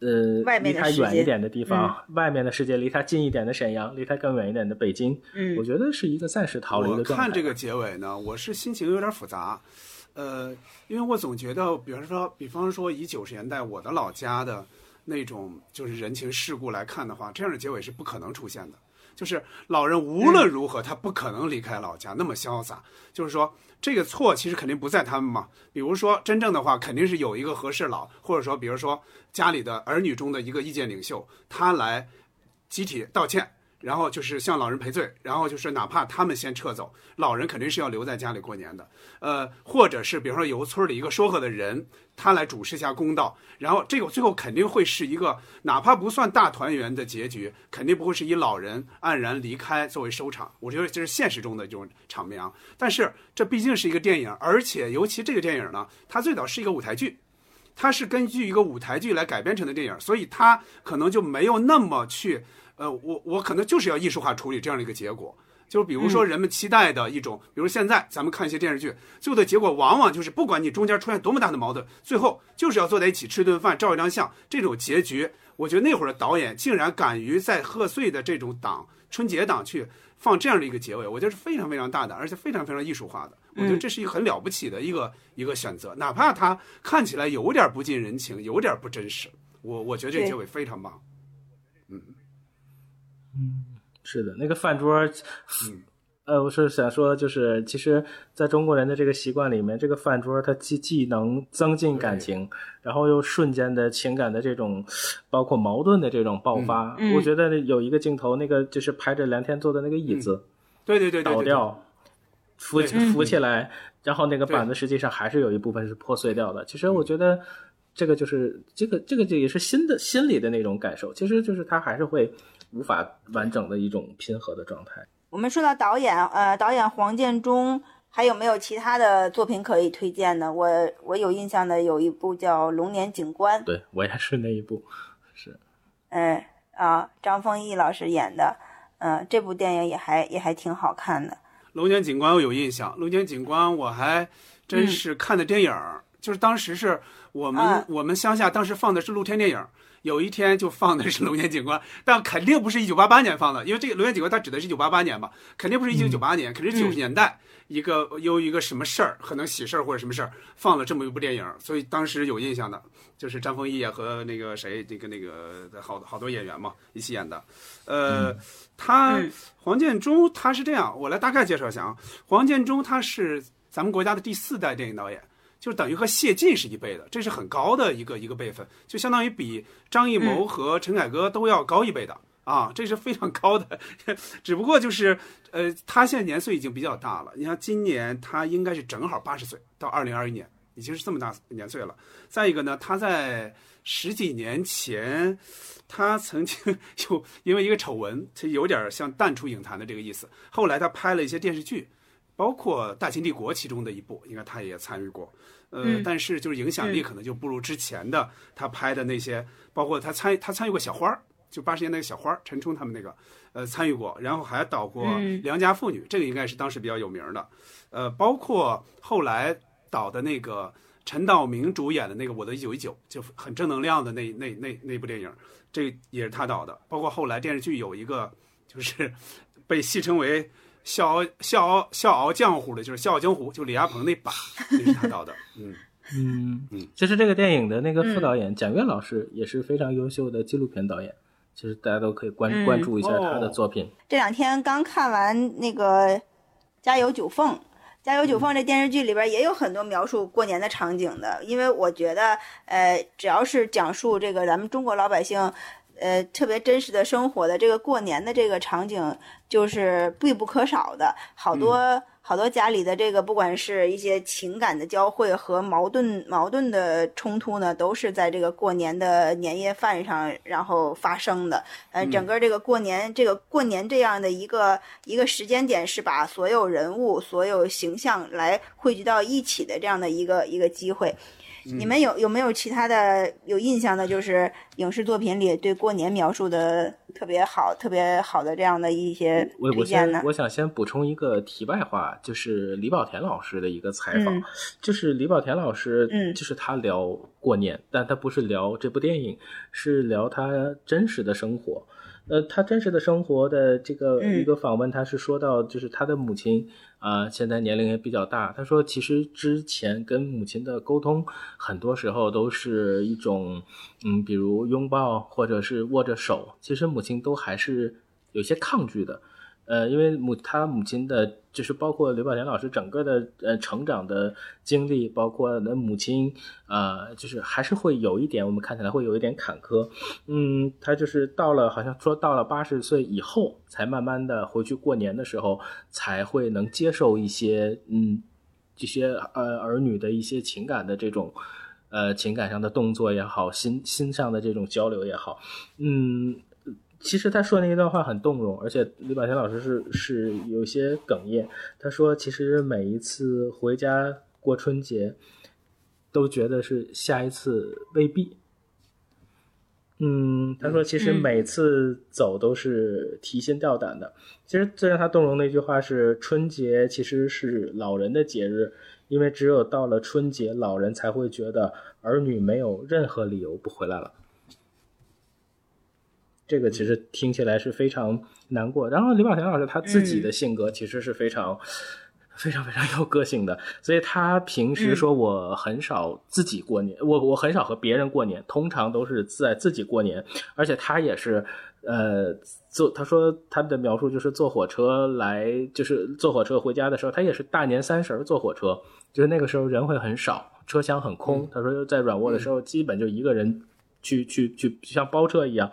呃，外离他远一点的地方，外面的世界离他近一点的沈阳，离他更远一点的北京，嗯，我觉得是一个暂时逃离的状态。看这个结尾呢，我是心情有点复杂，呃，因为我总觉得，比方说，比方说以九十年代我的老家的那种就是人情世故来看的话，这样的结尾是不可能出现的。就是老人无论如何，他不可能离开老家那么潇洒。就是说，这个错其实肯定不在他们嘛。比如说，真正的话，肯定是有一个和事佬，或者说，比如说家里的儿女中的一个意见领袖，他来集体道歉。然后就是向老人赔罪，然后就是哪怕他们先撤走，老人肯定是要留在家里过年的。呃，或者是比方说由村里一个说和的人，他来主持一下公道，然后这个最后肯定会是一个哪怕不算大团圆的结局，肯定不会是以老人黯然离开作为收场。我觉得这是现实中的这种场面啊。但是这毕竟是一个电影，而且尤其这个电影呢，它最早是一个舞台剧，它是根据一个舞台剧来改编成的电影，所以它可能就没有那么去。呃，我我可能就是要艺术化处理这样的一个结果，就比如说人们期待的一种，比如现在咱们看一些电视剧，最后的结果往往就是不管你中间出现多么大的矛盾，最后就是要坐在一起吃顿饭、照一张相，这种结局，我觉得那会儿的导演竟然敢于在贺岁的这种档、春节档去放这样的一个结尾，我觉得是非常非常大胆，而且非常非常艺术化的。我觉得这是一个很了不起的一个一个选择，哪怕它看起来有点不近人情，有点不真实，我我觉得这个结尾非常棒。嗯嗯，是的，那个饭桌，呃，我是想说，就是其实在中国人的这个习惯里面，这个饭桌它既既能增进感情，然后又瞬间的情感的这种，包括矛盾的这种爆发。我觉得有一个镜头，那个就是拍着梁天坐的那个椅子，对对对，倒掉。浮浮起来，然后那个板子实际上还是有一部分是破碎掉的。其实我觉得，这个就是这个这个就也是新的心理的那种感受。其实就是他还是会无法完整的一种拼合的状态。我们说到导演，呃，导演黄建中还有没有其他的作品可以推荐呢？我我有印象的有一部叫《龙年警官》，对我也是那一部，是，嗯啊，张丰毅老师演的，嗯，这部电影也还也还挺好看的。龙年警官我有印象，龙年警官我还真是看的电影，就是当时是我们我们乡下当时放的是露天电影，有一天就放的是龙年警官，但肯定不是一九八八年放的，因为这个龙年警官它指的是一九八八年嘛，肯定不是一九九八年，肯定是九十年代一个有一个什么事儿，可能喜事儿或者什么事儿放了这么一部电影，所以当时有印象的，就是张丰毅和那个谁，那个那个好好多演员嘛一起演的，呃。他黄建中他是这样，我来大概介绍一下啊。黄建中他是咱们国家的第四代电影导演，就等于和谢晋是一辈的，这是很高的一个一个辈分，就相当于比张艺谋和陈凯歌都要高一辈的啊，这是非常高的。只不过就是呃，他现在年岁已经比较大了，你像今年他应该是正好八十岁，到二零二一年已经是这么大年岁了。再一个呢，他在十几年前。他曾经 就因为一个丑闻，他有点像淡出影坛的这个意思。后来他拍了一些电视剧，包括《大秦帝国》其中的一部，应该他也参与过。呃，但是就是影响力可能就不如之前的他拍的那些，包括他参他参与过《小花儿》，就八十年代《小花儿》，陈冲他们那个，呃，参与过。然后还导过《良家妇女》，这个应该是当时比较有名的。呃，包括后来导的那个陈道明主演的那个《我的一九一九》，就很正能量的那那那那部电影。这也是他导的，包括后来电视剧有一个，就是被戏称为“笑傲笑傲笑傲江湖”的，就是《笑傲江湖》，就李亚鹏那版，也是他导的。嗯嗯嗯。其实这个电影的那个副导演蒋越老师也是非常优秀的纪录片导演，其实大家都可以关关注一下他的作品。这两天刚看完那个《家有九凤》。《家有九凤》这电视剧里边也有很多描述过年的场景的，因为我觉得，呃，只要是讲述这个咱们中国老百姓，呃，特别真实的生活的这个过年的这个场景，就是必不可少的，好多。好多家里的这个，不管是一些情感的交汇和矛盾矛盾的冲突呢，都是在这个过年的年夜饭上然后发生的。呃，整个这个过年，这个过年这样的一个一个时间点，是把所有人物、所有形象来汇聚到一起的这样的一个一个机会。你们有有没有其他的有印象的，就是影视作品里对过年描述的特别好、特别好的这样的一些推荐呢？我想先补充一个题外话，就是李保田老师的一个采访，就是李保田老师，嗯，就是他聊过年，但他不是聊这部电影，是聊他真实的生活。呃，他真实的生活的这个一个访问，他是说到，就是他的母亲啊，现在年龄也比较大。他说，其实之前跟母亲的沟通，很多时候都是一种，嗯，比如拥抱或者是握着手，其实母亲都还是有些抗拒的。呃，因为母他母亲的，就是包括刘宝田老师整个的呃成长的经历，包括那母亲，呃，就是还是会有一点，我们看起来会有一点坎坷。嗯，他就是到了好像说到了八十岁以后，才慢慢的回去过年的时候，才会能接受一些嗯这些呃儿女的一些情感的这种呃情感上的动作也好，心心上的这种交流也好，嗯。其实他说那一段话很动容，而且李宝田老师是是有些哽咽。他说，其实每一次回家过春节，都觉得是下一次未必。嗯，他说，其实每次走都是提心吊胆的。其实最让他动容的一句话是：春节其实是老人的节日，因为只有到了春节，老人才会觉得儿女没有任何理由不回来了。这个其实听起来是非常难过。然后李宝田老师他自己的性格其实是非常。非常非常有个性的，所以他平时说我很少自己过年，我我很少和别人过年，通常都是在自己过年。而且他也是，呃，坐他说他的描述就是坐火车来，就是坐火车回家的时候，他也是大年三十坐火车，就是那个时候人会很少，车厢很空。他说在软卧的时候，基本就一个人去去去，像包车一样，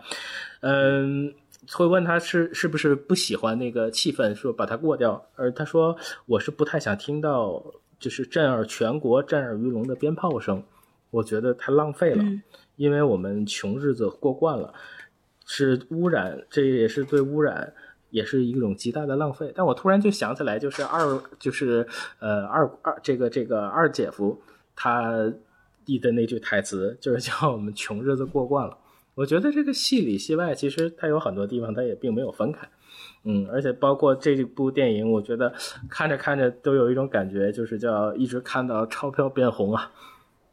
嗯。会问他是是不是不喜欢那个气氛，说把它过掉。而他说我是不太想听到，就是震耳全国、震耳欲聋的鞭炮声，我觉得太浪费了，因为我们穷日子过惯了，是污染，这也是对污染，也是一种极大的浪费。但我突然就想起来，就是二，就是呃二二这个这个二姐夫他译的那句台词，就是叫我们穷日子过惯了。我觉得这个戏里戏外，其实它有很多地方，它也并没有分开，嗯，而且包括这部电影，我觉得看着看着都有一种感觉，就是叫一直看到钞票变红啊，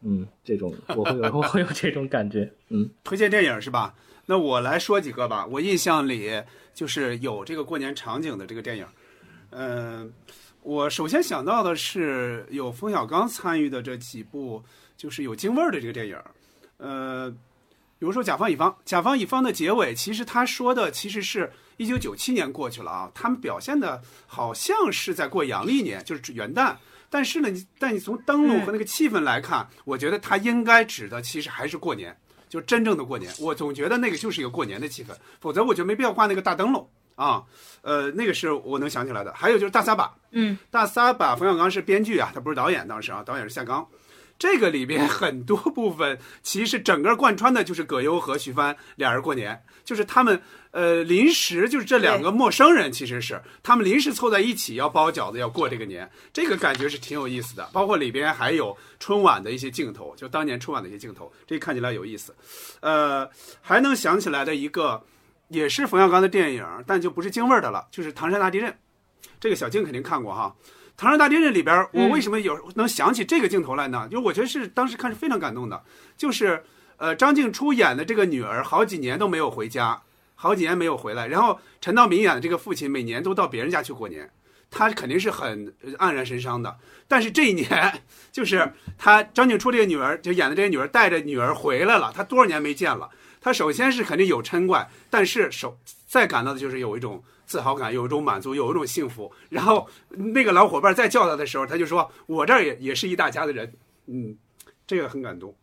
嗯，这种我会有我会有这种感觉，嗯，推荐电影是吧？那我来说几个吧，我印象里就是有这个过年场景的这个电影，嗯，我首先想到的是有冯小刚参与的这几部，就是有京味儿的这个电影，呃。比如说甲方乙方，甲方乙方的结尾，其实他说的其实是一九九七年过去了啊，他们表现的好像是在过阳历年，就是元旦。但是呢，你但你从灯笼和那个气氛来看，我觉得他应该指的其实还是过年，就真正的过年。我总觉得那个就是一个过年的气氛，否则我觉得没必要挂那个大灯笼啊。呃，那个是我能想起来的。还有就是大撒把，嗯，大撒把，冯小刚是编剧啊，他不是导演，当时啊，导演是夏刚。这个里边很多部分，其实整个贯穿的就是葛优和徐帆俩人过年，就是他们呃临时就是这两个陌生人，其实是他们临时凑在一起要包饺子要过这个年，这个感觉是挺有意思的。包括里边还有春晚的一些镜头，就当年春晚的一些镜头，这看起来有意思。呃，还能想起来的一个也是冯小刚的电影，但就不是京味儿的了，就是唐山大地震，这个小静肯定看过哈。《唐山大地震》里边，我为什么有能想起这个镜头来呢？因为我觉得是当时看是非常感动的，就是呃张静初演的这个女儿好几年都没有回家，好几年没有回来，然后陈道明演的这个父亲每年都到别人家去过年，他肯定是很黯然神伤的。但是这一年，就是他张静初这个女儿就演的这个女儿带着女儿回来了，他多少年没见了，他首先是肯定有嗔怪，但是首再感到的就是有一种。自豪感，有一种满足，有一种幸福。然后那个老伙伴再叫他的时候，他就说：“我这儿也也是一大家的人。”嗯，这个很感动。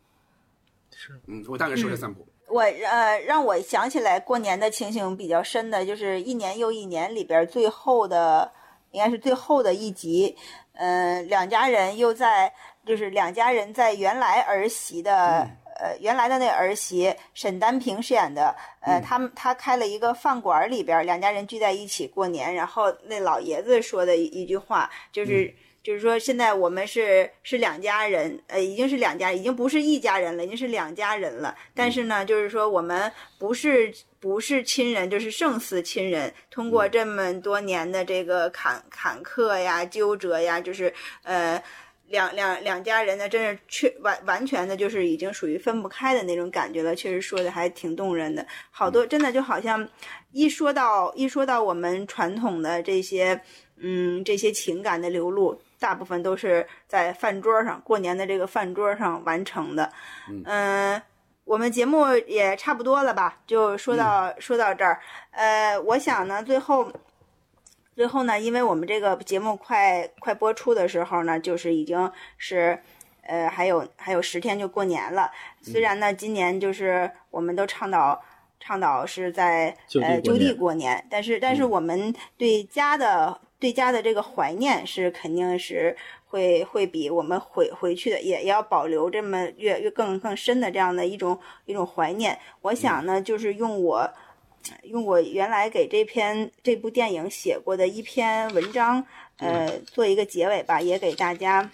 是，嗯，我大概说这三步。我呃，让我想起来过年的情形比较深的，就是一年又一年里边最后的，应该是最后的一集。嗯，两家人又在，就是两家人在原来儿媳的。呃，原来的那儿媳沈丹萍饰演的，呃，他们他开了一个饭馆里边，两家人聚在一起过年，然后那老爷子说的一一句话，就是就是说现在我们是是两家人，呃，已经是两家，已经不是一家人了，已经是两家人了。但是呢，就是说我们不是不是亲人，就是胜似亲人。通过这么多年的这个坎坎坷呀、纠折呀，就是呃。两两两家人呢，真是确完完全的，就是已经属于分不开的那种感觉了。确实说的还挺动人的，好多真的就好像一说到一说到我们传统的这些，嗯，这些情感的流露，大部分都是在饭桌上过年的这个饭桌上完成的。嗯，我们节目也差不多了吧？就说到说到这儿。呃，我想呢，最后。最后呢，因为我们这个节目快快播出的时候呢，就是已经是，呃，还有还有十天就过年了。虽然呢，今年就是我们都倡导倡导是在呃就地过年，但是但是我们对家的对家的这个怀念是肯定是会会比我们回回去的也也要保留这么越越更更深的这样的一种一种怀念。我想呢，就是用我。用我原来给这篇这部电影写过的一篇文章，呃，做一个结尾吧，也给大家，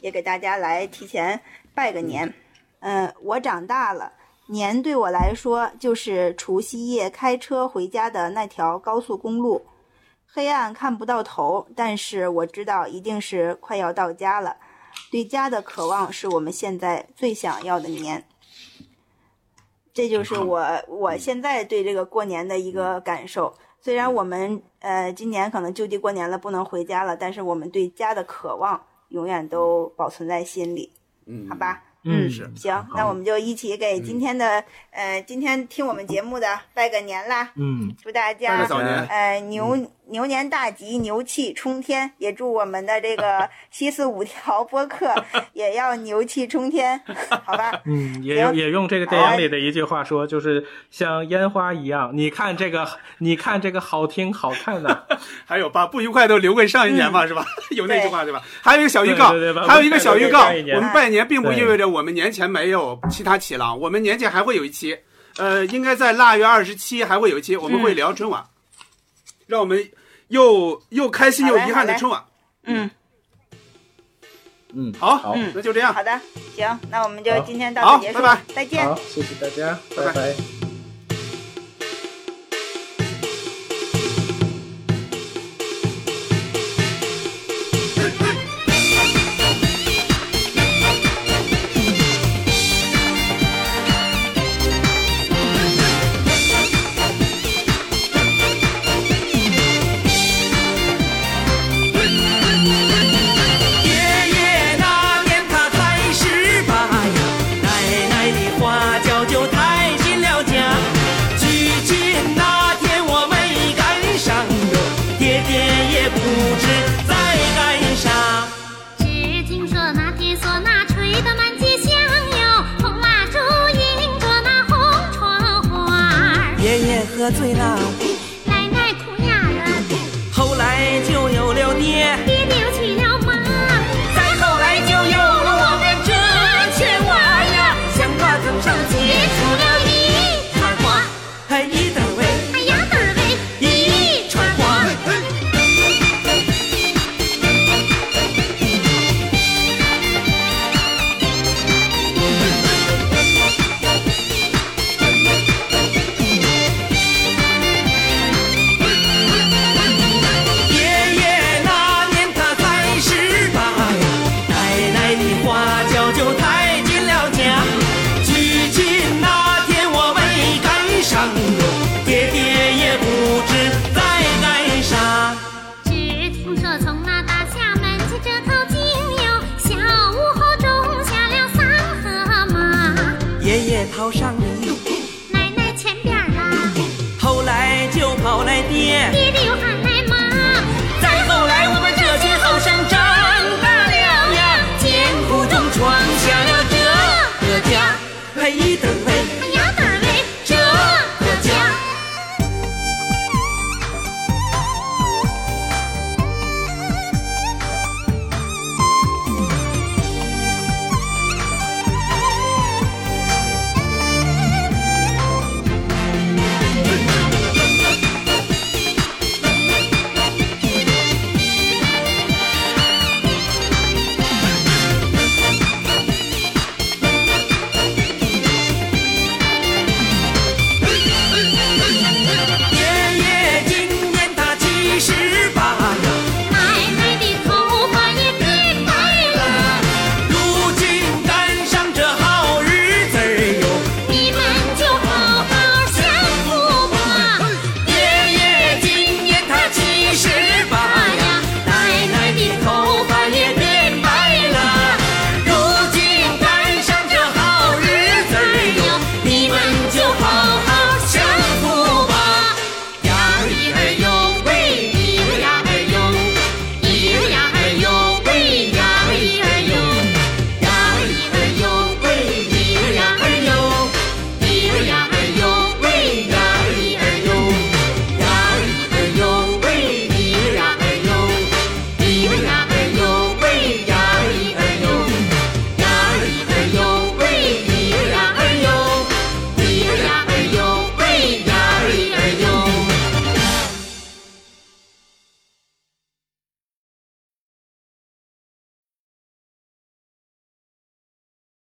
也给大家来提前拜个年。嗯，我长大了，年对我来说就是除夕夜开车回家的那条高速公路，黑暗看不到头，但是我知道一定是快要到家了。对家的渴望是我们现在最想要的年。这就是我我现在对这个过年的一个感受。虽然我们呃今年可能就地过年了，不能回家了，但是我们对家的渴望永远都保存在心里，嗯，好吧？嗯？是行，那我们就一起给今天的、呃今天听我们节目的拜个年啦！嗯，祝大拜家个早年，呃牛牛年大吉，牛气冲天！也祝我们的这个 七四五条播客 也要牛气冲天，好吧？嗯，也用也用这个电影里的一句话说，就是像烟花一样，你看这个，你看这个好听好看的，还有把不愉快都留给上一年嘛，是吧？有那句话对吧？还有一个小预告对对把，还有一个小预告我们拜年并不意味着我们年前没有其他期了，我们年前还会有一期，呃，应该在腊月二十七还会有一期，我们会聊春晚，让我们又又开心又遗憾的春晚。嗯，嗯，好好，那就这样，好的，行，那我们就今天到此结束，拜拜。再见。好，谢谢大家，拜拜。拜拜喝醉了，